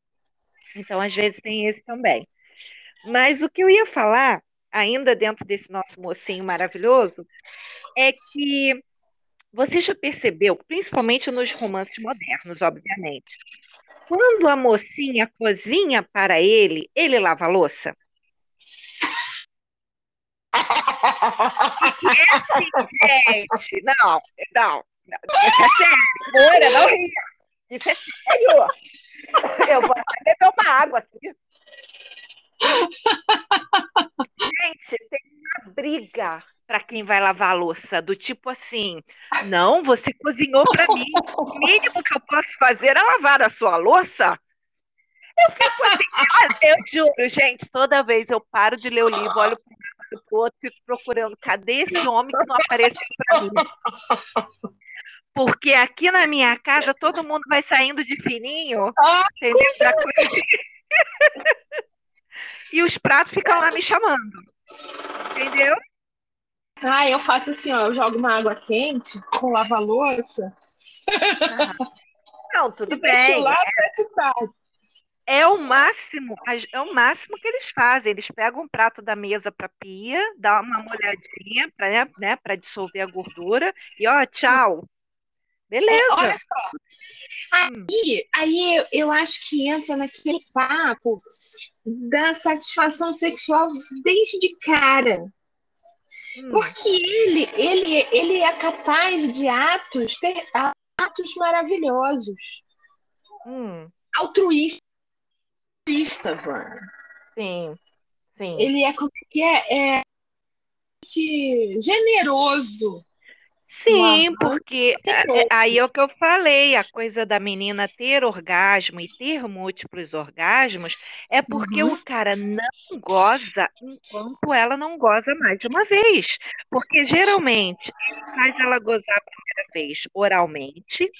Então, às vezes, tem esse também. Mas o que eu ia falar, ainda dentro desse nosso mocinho maravilhoso, é que você já percebeu, principalmente nos romances modernos, obviamente, quando a mocinha cozinha para ele, ele lava a louça? é assim, gente. Não, não. É sério. Não ria. Isso é sério. Eu vou até beber uma água aqui. Gente, tem uma briga para quem vai lavar a louça, do tipo assim, não, você cozinhou para mim, o mínimo que eu posso fazer é lavar a sua louça. Eu fico assim, olha, eu juro, gente, toda vez eu paro de ler o livro, olho para o outro, fico procurando, cadê esse homem que não apareceu para mim? Porque aqui na minha casa todo mundo vai saindo de fininho, ah, entendeu? e os pratos ficam lá me chamando. Entendeu? Ah, eu faço assim, ó, eu jogo uma água quente com lava-louça. Não, tudo e bem. Deixo lá é, é o máximo, é o máximo que eles fazem. Eles pegam um prato da mesa para pia, dá uma molhadinha para né, né, para dissolver a gordura e ó, tchau. Beleza. É, olha só. Aí, aí eu, eu acho que entra naquele papo da satisfação sexual desde cara. Hum. Porque ele, ele, ele é capaz de atos, ter atos maravilhosos. Hum. Altruísta, Van. Sim, sim. Ele é como que é, é generoso Sim, porque é, é, aí é o que eu falei, a coisa da menina ter orgasmo e ter múltiplos orgasmos é porque uhum. o cara não goza enquanto ela não goza mais de uma vez. Porque geralmente faz ela gozar a primeira vez oralmente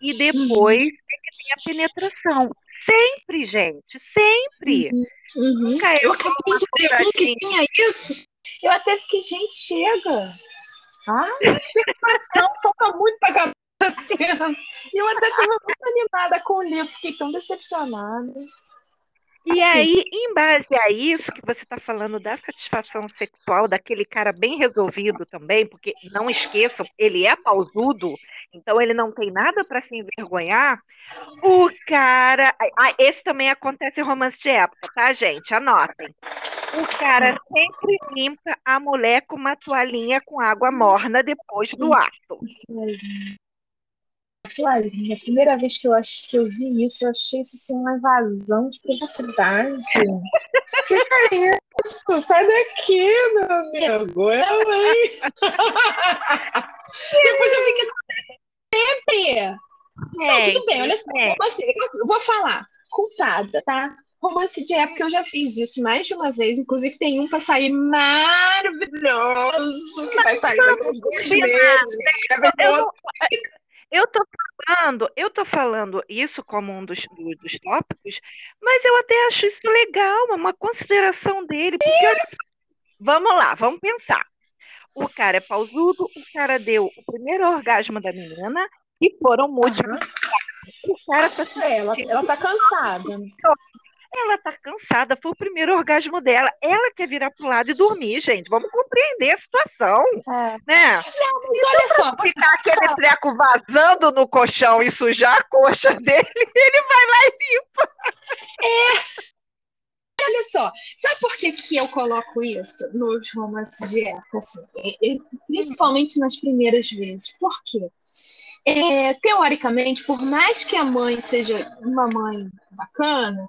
e depois uhum. é que tem a penetração. Sempre, gente, sempre. Uhum. Uhum. Eu acabei de ver um que tinha isso. Eu até fiquei, gente, chega. Ah, a falta muito para acabar a cena. E eu até estava muito animada com o livro, fiquei tão decepcionada. E assim. aí, em base a isso que você está falando da satisfação sexual daquele cara bem resolvido também, porque não esqueçam, ele é pausudo, então ele não tem nada para se envergonhar. O cara. Ah, esse também acontece em romance de época, tá, gente? Anotem. O cara sempre limpa a mulher com uma toalhinha com água morna depois do ato. Flavinha, a primeira vez que eu acho que eu vi isso, eu achei isso assim, uma invasão de privacidade. O que, que é isso? Sai daqui, meu amigo. Eu, hein? Depois eu fiquei sempre. Não, tudo bem, olha só. É. Assim, eu vou falar. Culpada, tá? Romance de época, eu já fiz isso mais de uma vez. Inclusive, tem um para sair maravilhoso, que vai sair daqui dois meses. Eu, eu tô falando, eu tô falando isso como um dos, dos tópicos, mas eu até acho isso legal, uma consideração dele. Vamos lá, vamos pensar. O cara é pausudo, o cara deu o primeiro orgasmo da menina e foram múltiplos. Uhum. O cara tá é, ela, ela tá cansada. Ela tá cansada, foi o primeiro orgasmo dela. Ela quer virar pro lado e dormir, gente. Vamos compreender a situação. É. Né? Não, mas então, olha só. Ficar aquele treco vazando no colchão e sujar a coxa dele, ele vai lá e limpa. É. Olha só, sabe por que, que eu coloco isso nos romances de época? Assim, principalmente nas primeiras vezes. Por quê? É, teoricamente, por mais que a mãe seja uma mãe bacana,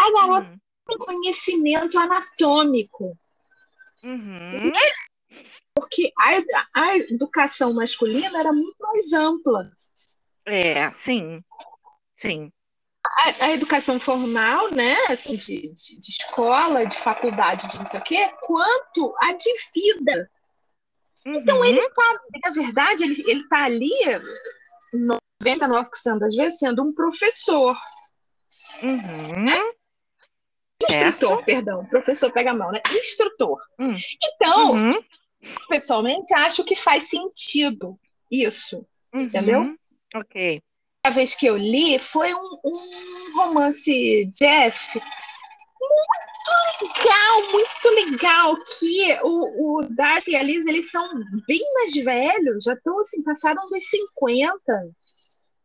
a garota uhum. tem conhecimento anatômico. Uhum. Porque a, a educação masculina era muito mais ampla. É, sim. Sim. A, a, educação formal, né, assim, de, de, de, escola, de faculdade, de não sei o quê, quanto a de vida. Então, uhum. Então, ele está, na verdade, ele está ali, 99% das vezes, sendo um professor. Uhum. Né? Instrutor, perdão. Professor pega a mão, né? Instrutor. Hum. Então, uhum. pessoalmente, acho que faz sentido isso. Uhum. Entendeu? Ok. A vez que eu li foi um, um romance Jeff muito legal, muito legal que o, o Darcy e a Liz, eles são bem mais velhos, já estão assim, passaram dos 50.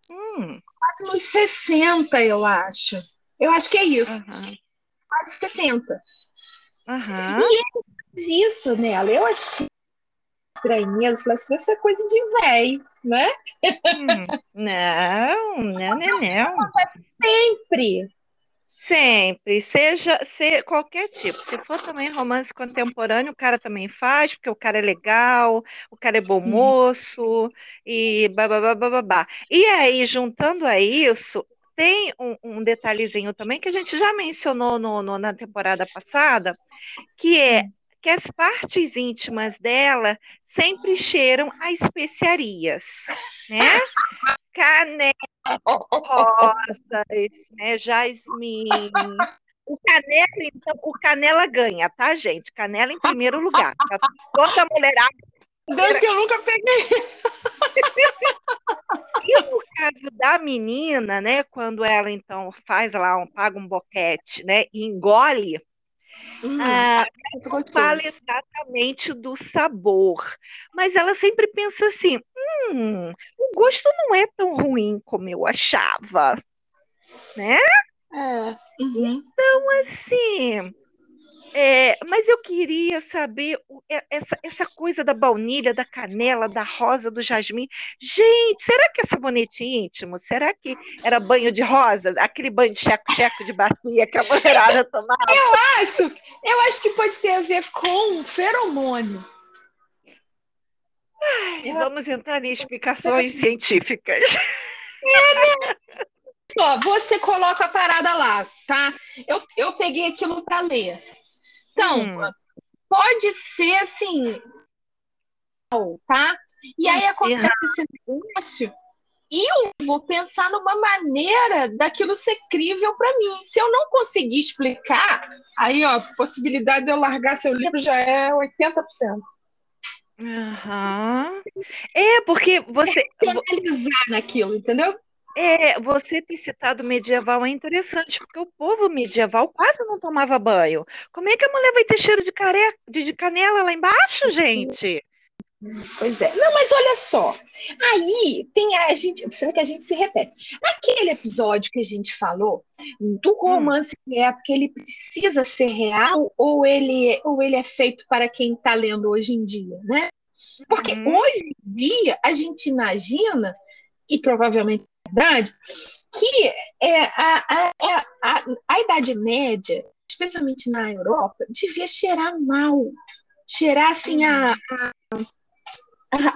Hum. Quase nos 60, eu acho. Eu acho que é isso. Uhum quase 60. Uhum. E ele fez isso nela. Eu achei estranho. Eu falei assim, isso é coisa de velho, né? Hum, não, não, não, não. Acontece sempre. Sempre, seja se, qualquer tipo. Se for também romance contemporâneo, o cara também faz, porque o cara é legal, o cara é bom moço, e babá. E aí, juntando a isso, tem um, um, detalhezinho também que a gente já mencionou no, no, na temporada passada, que é hum. que as partes íntimas dela sempre cheiram a especiarias, né? Canela, rosas, né? O canela, então, o canela ganha, tá, gente? Canela em primeiro lugar. Tá toda mulherada. Desde que eu nunca peguei. E no caso da menina, né, quando ela então faz lá, um, paga um boquete, né, e engole, hum, ah, não fala exatamente do sabor, mas ela sempre pensa assim, hum, o gosto não é tão ruim como eu achava, né? É. Uhum. Então, assim, é, mas eu queria saber essa, essa coisa da baunilha, da canela, da rosa, do jasmim. Gente, será que é sabonete íntimo? Será que era banho de rosa? Aquele banho de checo-checo de bacia que a mulherada tomava? Eu acho, eu acho que pode ter a ver com feromônio. Ai, vamos entrar em explicações científicas. É, né? Só, você coloca a parada lá, tá? Eu, eu peguei aquilo para ler. Então, hum. pode ser assim, tá? E aí acontece esse negócio e eu vou pensar numa maneira daquilo ser crível para mim. Se eu não conseguir explicar, aí ó, a possibilidade de eu largar seu livro já é 80%. Uhum. É, porque você. É analisar naquilo, entendeu? É, você ter citado medieval é interessante, porque o povo medieval quase não tomava banho. Como é que a mulher vai ter cheiro de, care... de canela lá embaixo, gente? Pois é. Não, mas olha só. Aí tem a, gente, vê que a gente se repete. Aquele episódio que a gente falou do hum. romance hum. é porque ele precisa ser real ou ele, ou ele é feito para quem está lendo hoje em dia, né? Porque hum. hoje em dia a gente imagina e provavelmente verdade, que é a, a, a, a, a Idade Média, especialmente na Europa, devia cheirar mal. Cheirar assim a, a,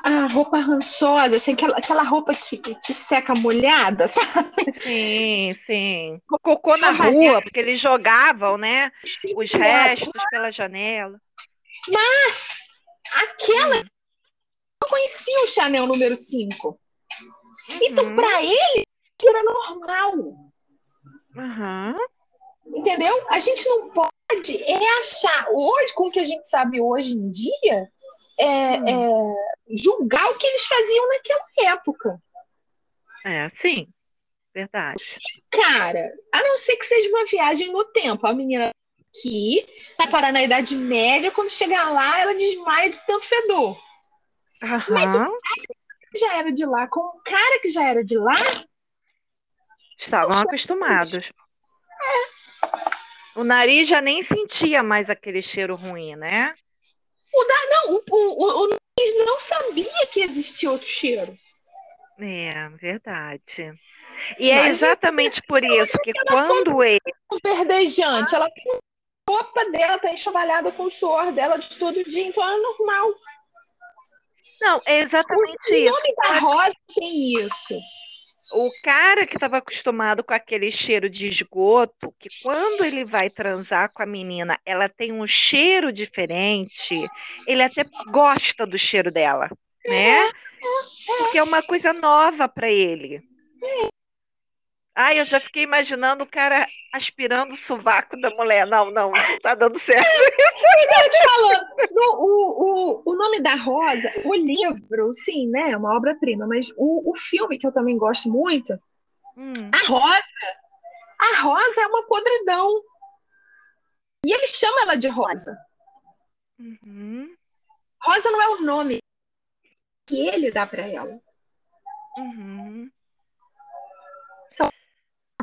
a, roupa rançosa, assim, aquela, aquela roupa que, que seca molhada, sabe? Sim, sim. Cocô na rua, porque eles jogavam, né? Os restos pela janela. Mas aquela não conhecia o Chanel número 5. Então, uhum. Então, para ele, era normal. Uhum. Entendeu? A gente não pode é achar, hoje, com o que a gente sabe hoje em dia, é, hum. é, julgar o que eles faziam naquela época. É, sim. Verdade. Cara, a não ser que seja uma viagem no tempo. A menina aqui vai parar na Idade Média, quando chegar lá, ela desmaia de tanto fedor. Uhum. Mas o cara que já era de lá, com o cara que já era de lá. Estavam acostumados. É. O nariz já nem sentia mais aquele cheiro ruim, né? O não, o, o, o nariz não sabia que existia outro cheiro. É, verdade. E é exatamente por isso que quando ele. Verdejante, ela tem a roupa dela, tá enxovalhada com o suor dela de todo dia, então é normal. Não, é exatamente o isso. O nome da rosa tem isso o cara que estava acostumado com aquele cheiro de esgoto, que quando ele vai transar com a menina, ela tem um cheiro diferente, ele até gosta do cheiro dela, né? Porque é uma coisa nova para ele. Ai, eu já fiquei imaginando o cara aspirando o sovaco da mulher. Não, não, não tá dando certo. Eu te falando, o, o, o nome da Rosa, o livro, sim, né? É uma obra-prima, mas o, o filme que eu também gosto muito, hum. a Rosa, a Rosa é uma podridão. E ele chama ela de Rosa. Uhum. Rosa não é o nome que ele dá para ela. Uhum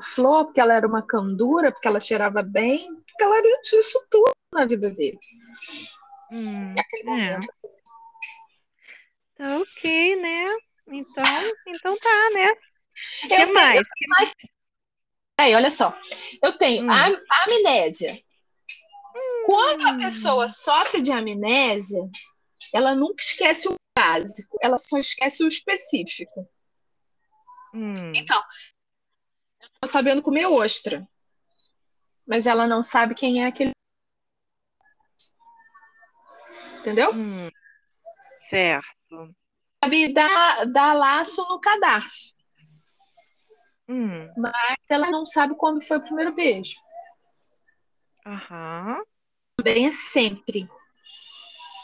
flor, porque ela era uma candura, porque ela cheirava bem, porque ela era isso tudo na vida dele. Hum, é. Tá ok, né? Então, então tá, né? O que mais? Mais? Aí, olha só. Eu tenho hum. a amnésia. Hum. Quando a pessoa sofre de amnésia, ela nunca esquece o básico, ela só esquece o específico. Hum. Então, sabendo comer ostra. Mas ela não sabe quem é aquele. Entendeu? Hum, certo. Sabe dar, dar laço no cadarço. Hum. Mas ela não sabe quando foi o primeiro beijo. Aham. Também é sempre.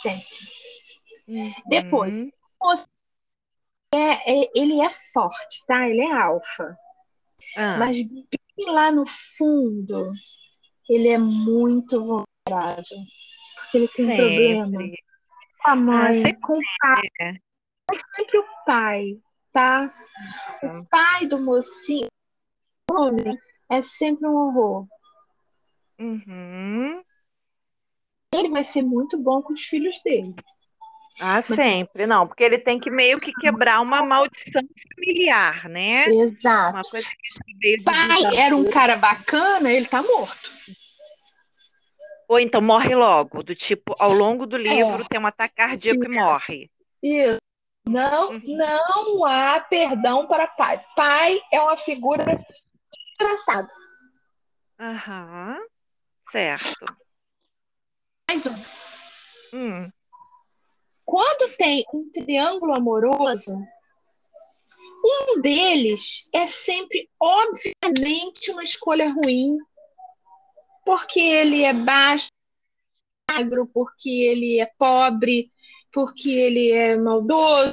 Sempre. Uhum. Depois, é, é, ele é forte, tá? Ele é alfa. Ah. Mas bem lá no fundo, ele é muito vulnerável. Porque ele tem sempre. problema com a mãe, ah, com o pai. É. é sempre o pai, tá? O pai do mocinho, homem, é sempre um horror. Uhum. Ele vai ser muito bom com os filhos dele. Ah, sempre, não, porque ele tem que meio que quebrar uma maldição familiar, né? Exato. Uma coisa que Pai era um cara bacana, ele tá morto. Ou então morre logo, do tipo, ao longo do livro é. tem um ataque cardíaco Isso. e morre. Isso. Não, uhum. não há perdão para pai. Pai é uma figura engraçada. Aham. Certo. Mais um. Hum. Quando tem um triângulo amoroso, um deles é sempre, obviamente, uma escolha ruim, porque ele é baixo, magro, porque ele é pobre, porque ele é maldoso.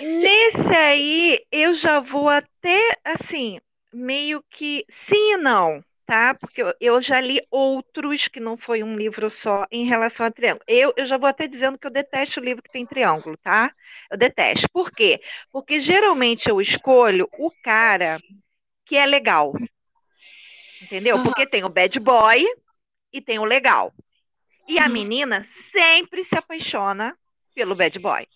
Nesse aí, eu já vou até, assim, meio que sim e não tá? Porque eu, eu, já li outros que não foi um livro só em relação a triângulo. Eu, eu já vou até dizendo que eu detesto o livro que tem triângulo, tá? Eu detesto. Por quê? Porque geralmente eu escolho o cara que é legal. Entendeu? Uhum. Porque tem o bad boy e tem o legal. E a menina sempre se apaixona pelo bad boy.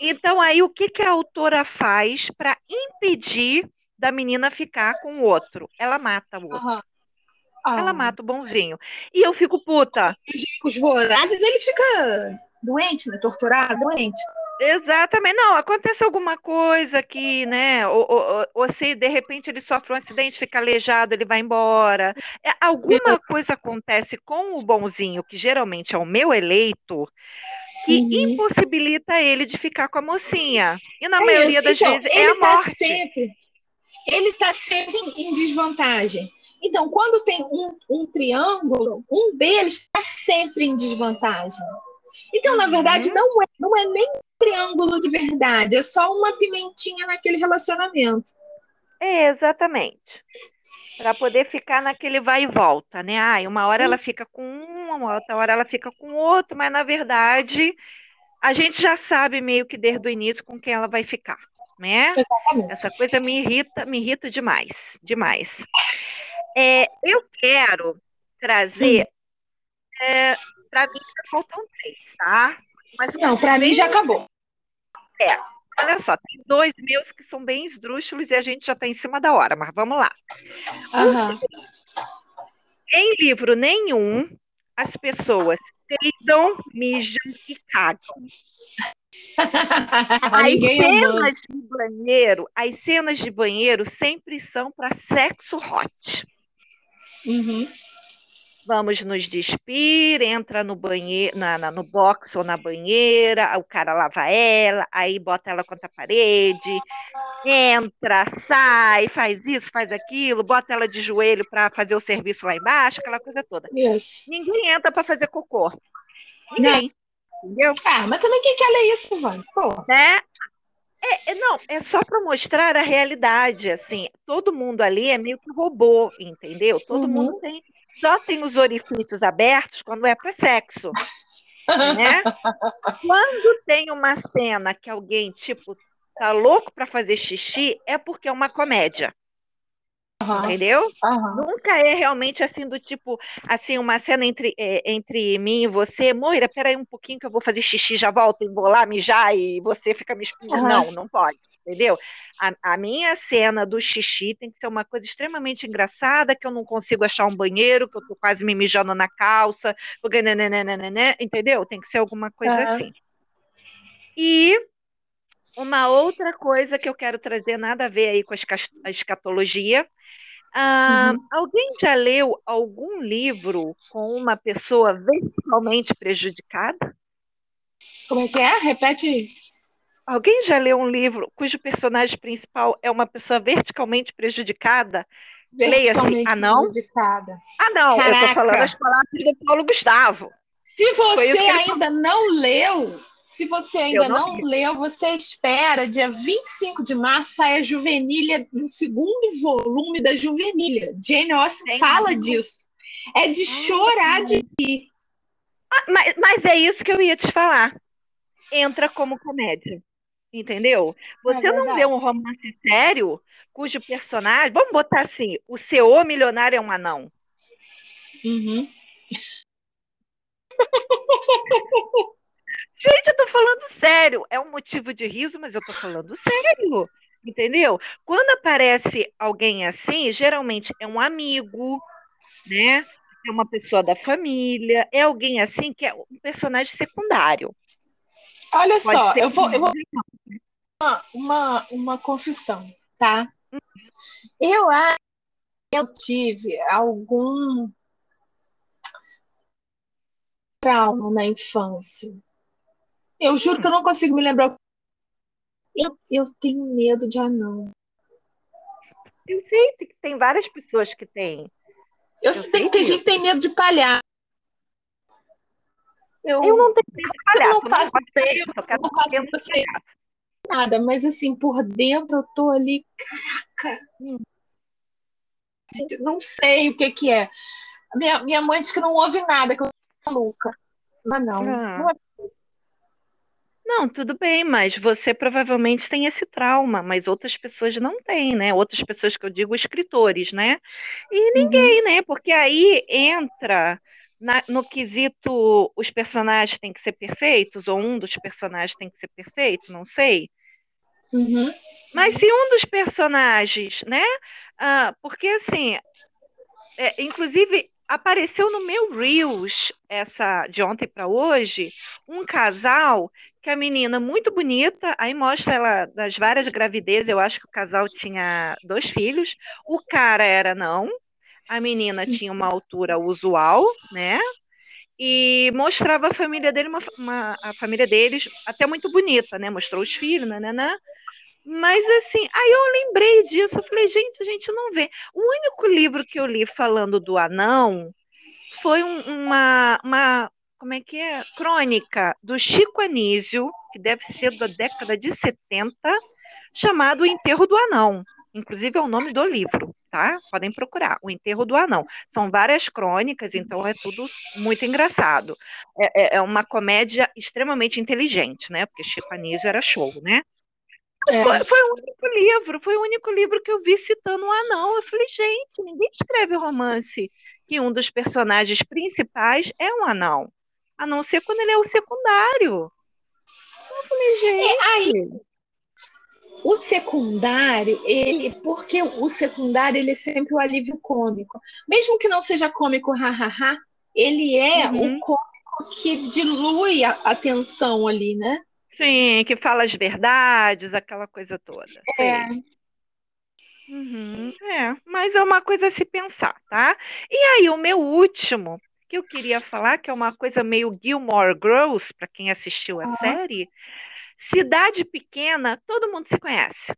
Então, aí, o que, que a autora faz para impedir da menina ficar com o outro? Ela mata o outro. Uhum. Ah. Ela mata o bonzinho. E eu fico puta. Os vorazes, ele fica doente, né? Torturado, doente. Exatamente. Não, acontece alguma coisa que, né? Ou, ou, ou, se de repente ele sofre um acidente, fica aleijado, ele vai embora. É, alguma coisa acontece com o bonzinho, que geralmente é o meu eleito, que uhum. impossibilita ele de ficar com a mocinha. E na é maioria isso. das então, vezes é a tá morte. Sempre, ele está sempre em desvantagem. Então, quando tem um, um triângulo, um deles está sempre em desvantagem. Então, na verdade, uhum. não é, não é nem um triângulo de verdade, é só uma pimentinha naquele relacionamento. É, exatamente. Para poder ficar naquele vai e volta, né? Ah, uma hora ela fica com um, uma outra hora ela fica com outro, mas na verdade a gente já sabe meio que desde o início com quem ela vai ficar, né? Exatamente. Essa coisa me irrita, me irrita demais, demais. É, eu quero trazer. Hum. É, para mim já faltam três, tá? Mas, Não, para mim já acabou. É, olha só, tem dois meus que são bem esdrúxulos e a gente já está em cima da hora, mas vamos lá. Uhum. Em livro nenhum, as pessoas peidam, mijam e cagam. as cenas de banheiro, as cenas de banheiro sempre são para sexo hot. Uhum. Vamos nos despir, entra no banheiro, na, na, no box ou na banheira, o cara lava ela, aí bota ela contra a parede, entra, sai, faz isso, faz aquilo, bota ela de joelho para fazer o serviço lá embaixo, aquela coisa toda. Isso. Ninguém entra para fazer cocô. Ninguém. Não. Entendeu? Ah, mas também quem quer ler isso, Vânia? Né? É, é, não, é só para mostrar a realidade, assim, todo mundo ali é meio que robô, entendeu? Todo uhum. mundo tem, só tem os orifícios abertos quando é para sexo, né? quando tem uma cena que alguém, tipo, tá louco para fazer xixi, é porque é uma comédia. Uhum. Entendeu? Uhum. Nunca é realmente assim do tipo, assim, uma cena entre, é, entre mim e você, Moira, peraí um pouquinho que eu vou fazer xixi, já volto e vou lá mijar e você fica me espinhando. Uhum. Não, não pode, entendeu? A, a, minha cena do xixi tem que ser uma coisa extremamente engraçada, que eu não consigo achar um banheiro, que eu tô quase me mijando na calça, porque, nananana, entendeu? Tem que ser alguma coisa assim. E uma outra coisa que eu quero trazer, nada a ver aí com a escatologia. Ah, uhum. Alguém já leu algum livro com uma pessoa verticalmente prejudicada? Como é que é? Repete. Alguém já leu um livro cujo personagem principal é uma pessoa verticalmente prejudicada? Verticalmente Leia-se. Ah, não? prejudicada. Ah, não. Caraca. Eu estou falando as palavras do Paulo Gustavo. Se você ainda não leu, se você ainda não, não leu, você espera, dia 25 de março sai a Juvenília, no segundo volume da Juvenília. Jane Austen fala disso. É de chorar de rir. Ah, mas, mas é isso que eu ia te falar. Entra como comédia. Entendeu? Você é não vê um romance sério cujo personagem. Vamos botar assim: o CEO milionário é um anão. Uhum. Gente, eu tô falando sério. É um motivo de riso, mas eu tô falando sério. Entendeu? Quando aparece alguém assim, geralmente é um amigo, né? É uma pessoa da família, é alguém assim que é um personagem secundário. Olha Pode só, eu vou, eu vou uma, uma, uma confissão, tá? Eu acho que eu tive algum trauma na infância. Eu juro que eu não consigo me lembrar. Eu, eu tenho medo de anão. Eu sei que tem várias pessoas que têm. Eu, eu sei que tem gente que tem medo de palhaço. Eu, eu não tenho medo de palhaço. Eu não faço tempo, eu não faço você nada, mas assim, por dentro eu tô ali, caraca. Hum. Não sei o que que é. Minha, minha mãe diz que não ouve nada, que eu tô maluca. Mas não, ah. não é não, tudo bem, mas você provavelmente tem esse trauma, mas outras pessoas não têm, né? Outras pessoas que eu digo escritores, né? E ninguém, uhum. né? Porque aí entra na, no quesito os personagens têm que ser perfeitos, ou um dos personagens tem que ser perfeito, não sei. Uhum. Mas se um dos personagens, né? Ah, porque assim, é, inclusive apareceu no meu Reels, essa de ontem para hoje, um casal que a menina muito bonita, aí mostra ela das várias gravidezes, eu acho que o casal tinha dois filhos, o cara era não, a menina tinha uma altura usual, né? E mostrava a família dele, uma, uma, a família deles até muito bonita, né? Mostrou os filhos, né? Mas assim, aí eu lembrei disso, eu falei, gente, a gente não vê. O único livro que eu li falando do anão foi um, uma, uma, como é que é? Crônica do Chico Anísio, que deve ser da década de 70, chamado O Enterro do Anão. Inclusive é o nome do livro, tá? Podem procurar, O Enterro do Anão. São várias crônicas, então é tudo muito engraçado. É, é, é uma comédia extremamente inteligente, né? Porque Chico Anísio era show, né? É. Foi, foi, o único livro, foi o único livro que eu vi citando um anão. Eu falei, gente, ninguém escreve romance que um dos personagens principais é um anão. A não ser quando ele é o secundário. Eu falei, gente. É, aí, o secundário, ele, porque o secundário ele é sempre o alívio cômico. Mesmo que não seja cômico, hahaha, ele é uhum. o cômico que dilui a, a tensão ali, né? Sim, que fala as verdades, aquela coisa toda. É. Uhum, é, mas é uma coisa a se pensar, tá? E aí, o meu último, que eu queria falar, que é uma coisa meio Gilmore Girls, para quem assistiu a uhum. série, cidade pequena, todo mundo se conhece.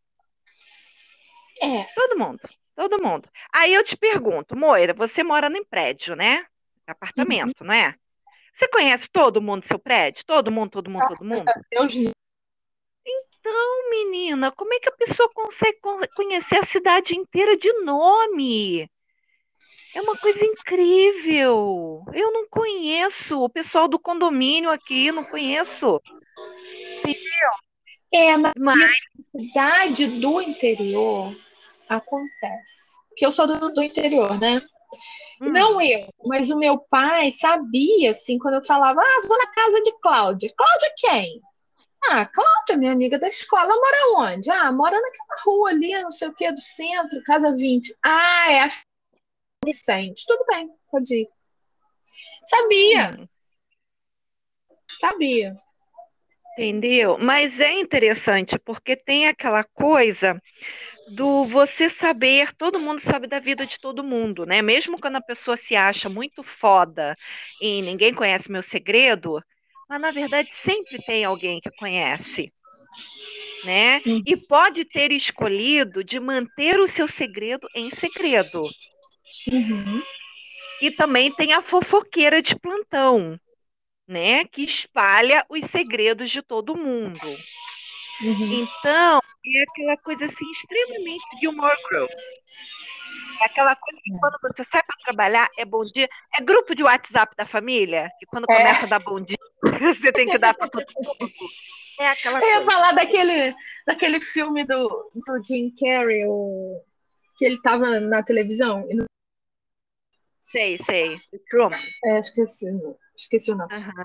É. Todo mundo, todo mundo. Aí eu te pergunto, Moira, você mora em prédio, né? Apartamento, uhum. não é? Você conhece todo mundo do seu prédio? Todo mundo, todo mundo, todo mundo? Deus. Então, menina, como é que a pessoa consegue conhecer a cidade inteira de nome? É uma coisa incrível. Eu não conheço o pessoal do condomínio aqui, não conheço. Entendeu? É, mas, mas... cidade do interior acontece. Porque eu sou do, do interior, né? Hum. Não eu, mas o meu pai sabia, assim, quando eu falava, ah, vou na casa de Cláudia. Cláudia quem? Ah, Cláudia, minha amiga da escola, mora onde? Ah, mora naquela rua ali, não sei o que, do centro, casa 20. Ah, é a Vicente. Tudo bem, pode ir. Sabia. Hum. Sabia. Entendeu? Mas é interessante porque tem aquela coisa do você saber, todo mundo sabe da vida de todo mundo, né? Mesmo quando a pessoa se acha muito foda e ninguém conhece meu segredo, mas na verdade sempre tem alguém que conhece, né? E pode ter escolhido de manter o seu segredo em segredo. Uhum. E também tem a fofoqueira de plantão, né, que espalha os segredos de todo mundo. Uhum. Então, é aquela coisa assim, extremamente Gilmore Girls. É aquela coisa que quando você sai para trabalhar, é bom dia. É grupo de WhatsApp da família, que quando é. começa a dar bom dia, você tem que dar para todo mundo. É aquela Eu ia falar daquele, daquele filme do, do Jim Carrey, o, que ele estava na televisão. Sei, sei. Trump. É, esqueci. Esqueci o nome. Uhum.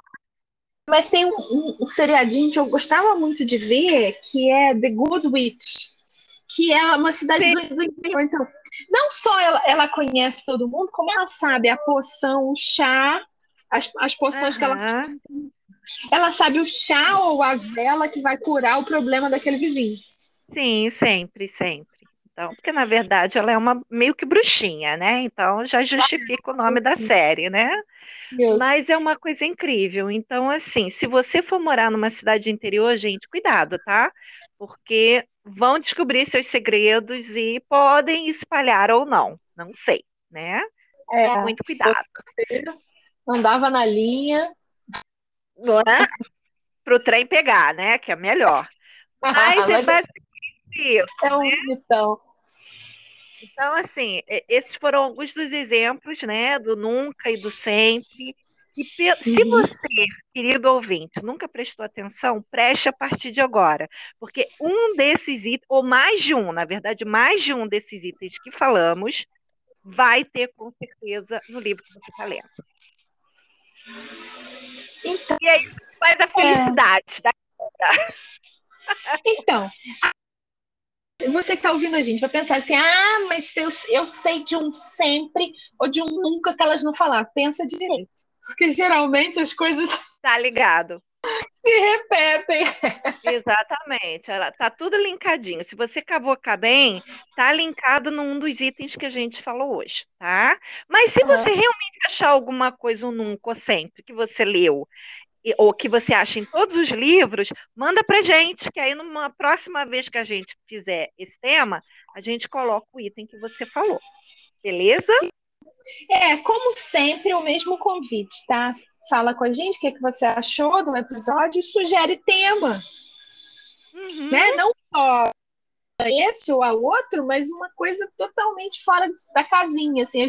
Mas tem um, um, um, seriadinho que eu gostava muito de ver, que é The Good Witch, que é uma cidade do, do interior. Então, não só ela, ela conhece todo mundo, como ela sabe a poção, o chá, as, as poções uhum. que ela. Ela sabe o chá ou a vela que vai curar o problema daquele vizinho. Sim, sempre, sempre. Então, porque na verdade ela é uma meio que bruxinha, né? Então já justifica o nome da série, né? Mas é uma coisa incrível. Então, assim, se você for morar numa cidade interior, gente, cuidado, tá? Porque vão descobrir seus segredos e podem espalhar ou não. Não sei, né? É, muito cuidado. andava na linha. Não é? Pro trem pegar, né? Que é melhor. Mas, é basicamente isso. É um né? Então. Então, assim, esses foram alguns dos exemplos, né, do nunca e do sempre. E se uhum. você, querido ouvinte, nunca prestou atenção, preste a partir de agora, porque um desses itens, ou mais de um, na verdade, mais de um desses itens que falamos, vai ter com certeza no livro que você está lendo. Então, e aí faz a felicidade. É. Da... Então, você que está ouvindo a gente vai pensar assim: ah, mas eu, eu sei de um sempre ou de um nunca que elas não falaram. Pensa direito. Porque geralmente as coisas. Tá ligado. Se repetem. Exatamente. Ela, tá tudo linkadinho. Se você cavocar bem, tá linkado num dos itens que a gente falou hoje, tá? Mas se você realmente achar alguma coisa, um nunca ou sempre, que você leu ou que você acha em todos os livros, manda para gente, que aí numa próxima vez que a gente fizer esse tema, a gente coloca o item que você falou. Beleza? É, como sempre, o mesmo convite, tá? Fala com a gente o que, é que você achou do episódio e sugere tema. Uhum. Né? Não só esse ou a outro, mas uma coisa totalmente fora da casinha, assim,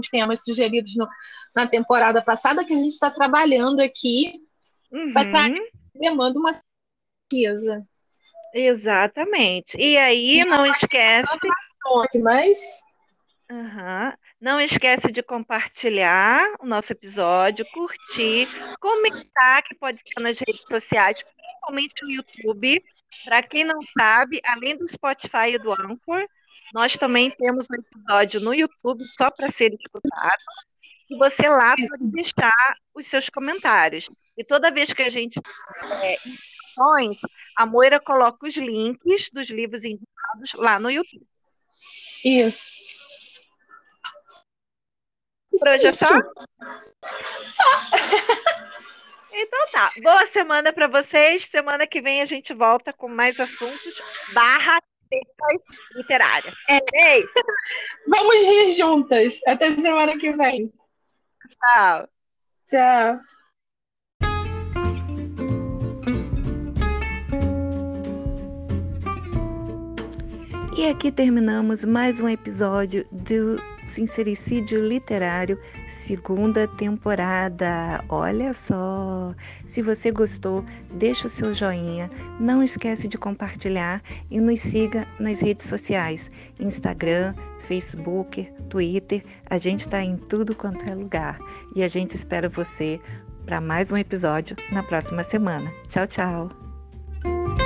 os temas sugeridos no, na temporada passada que a gente está trabalhando aqui uhum. para estar demanda uma certeza. Exatamente. E aí e não esquece. Mas. Uhum. Não esquece de compartilhar o nosso episódio, curtir, comentar, que pode ser nas redes sociais, principalmente no YouTube. Para quem não sabe, além do Spotify e do Anchor, nós também temos um episódio no YouTube só para ser escutado. E você lá pode deixar os seus comentários. E toda vez que a gente é, indicações, a Moira coloca os links dos livros indicados lá no YouTube. Isso. Por hoje é só? Só. Então tá. Boa semana para vocês. Semana que vem a gente volta com mais assuntos barra literária. É. Ei. Vamos rir juntas. Até semana que vem. Tchau. Tchau. E aqui terminamos mais um episódio do Sincericídio Literário, segunda temporada. Olha só! Se você gostou, deixa o seu joinha, não esquece de compartilhar e nos siga nas redes sociais: Instagram, Facebook, Twitter. A gente está em tudo quanto é lugar. E a gente espera você para mais um episódio na próxima semana. Tchau, tchau!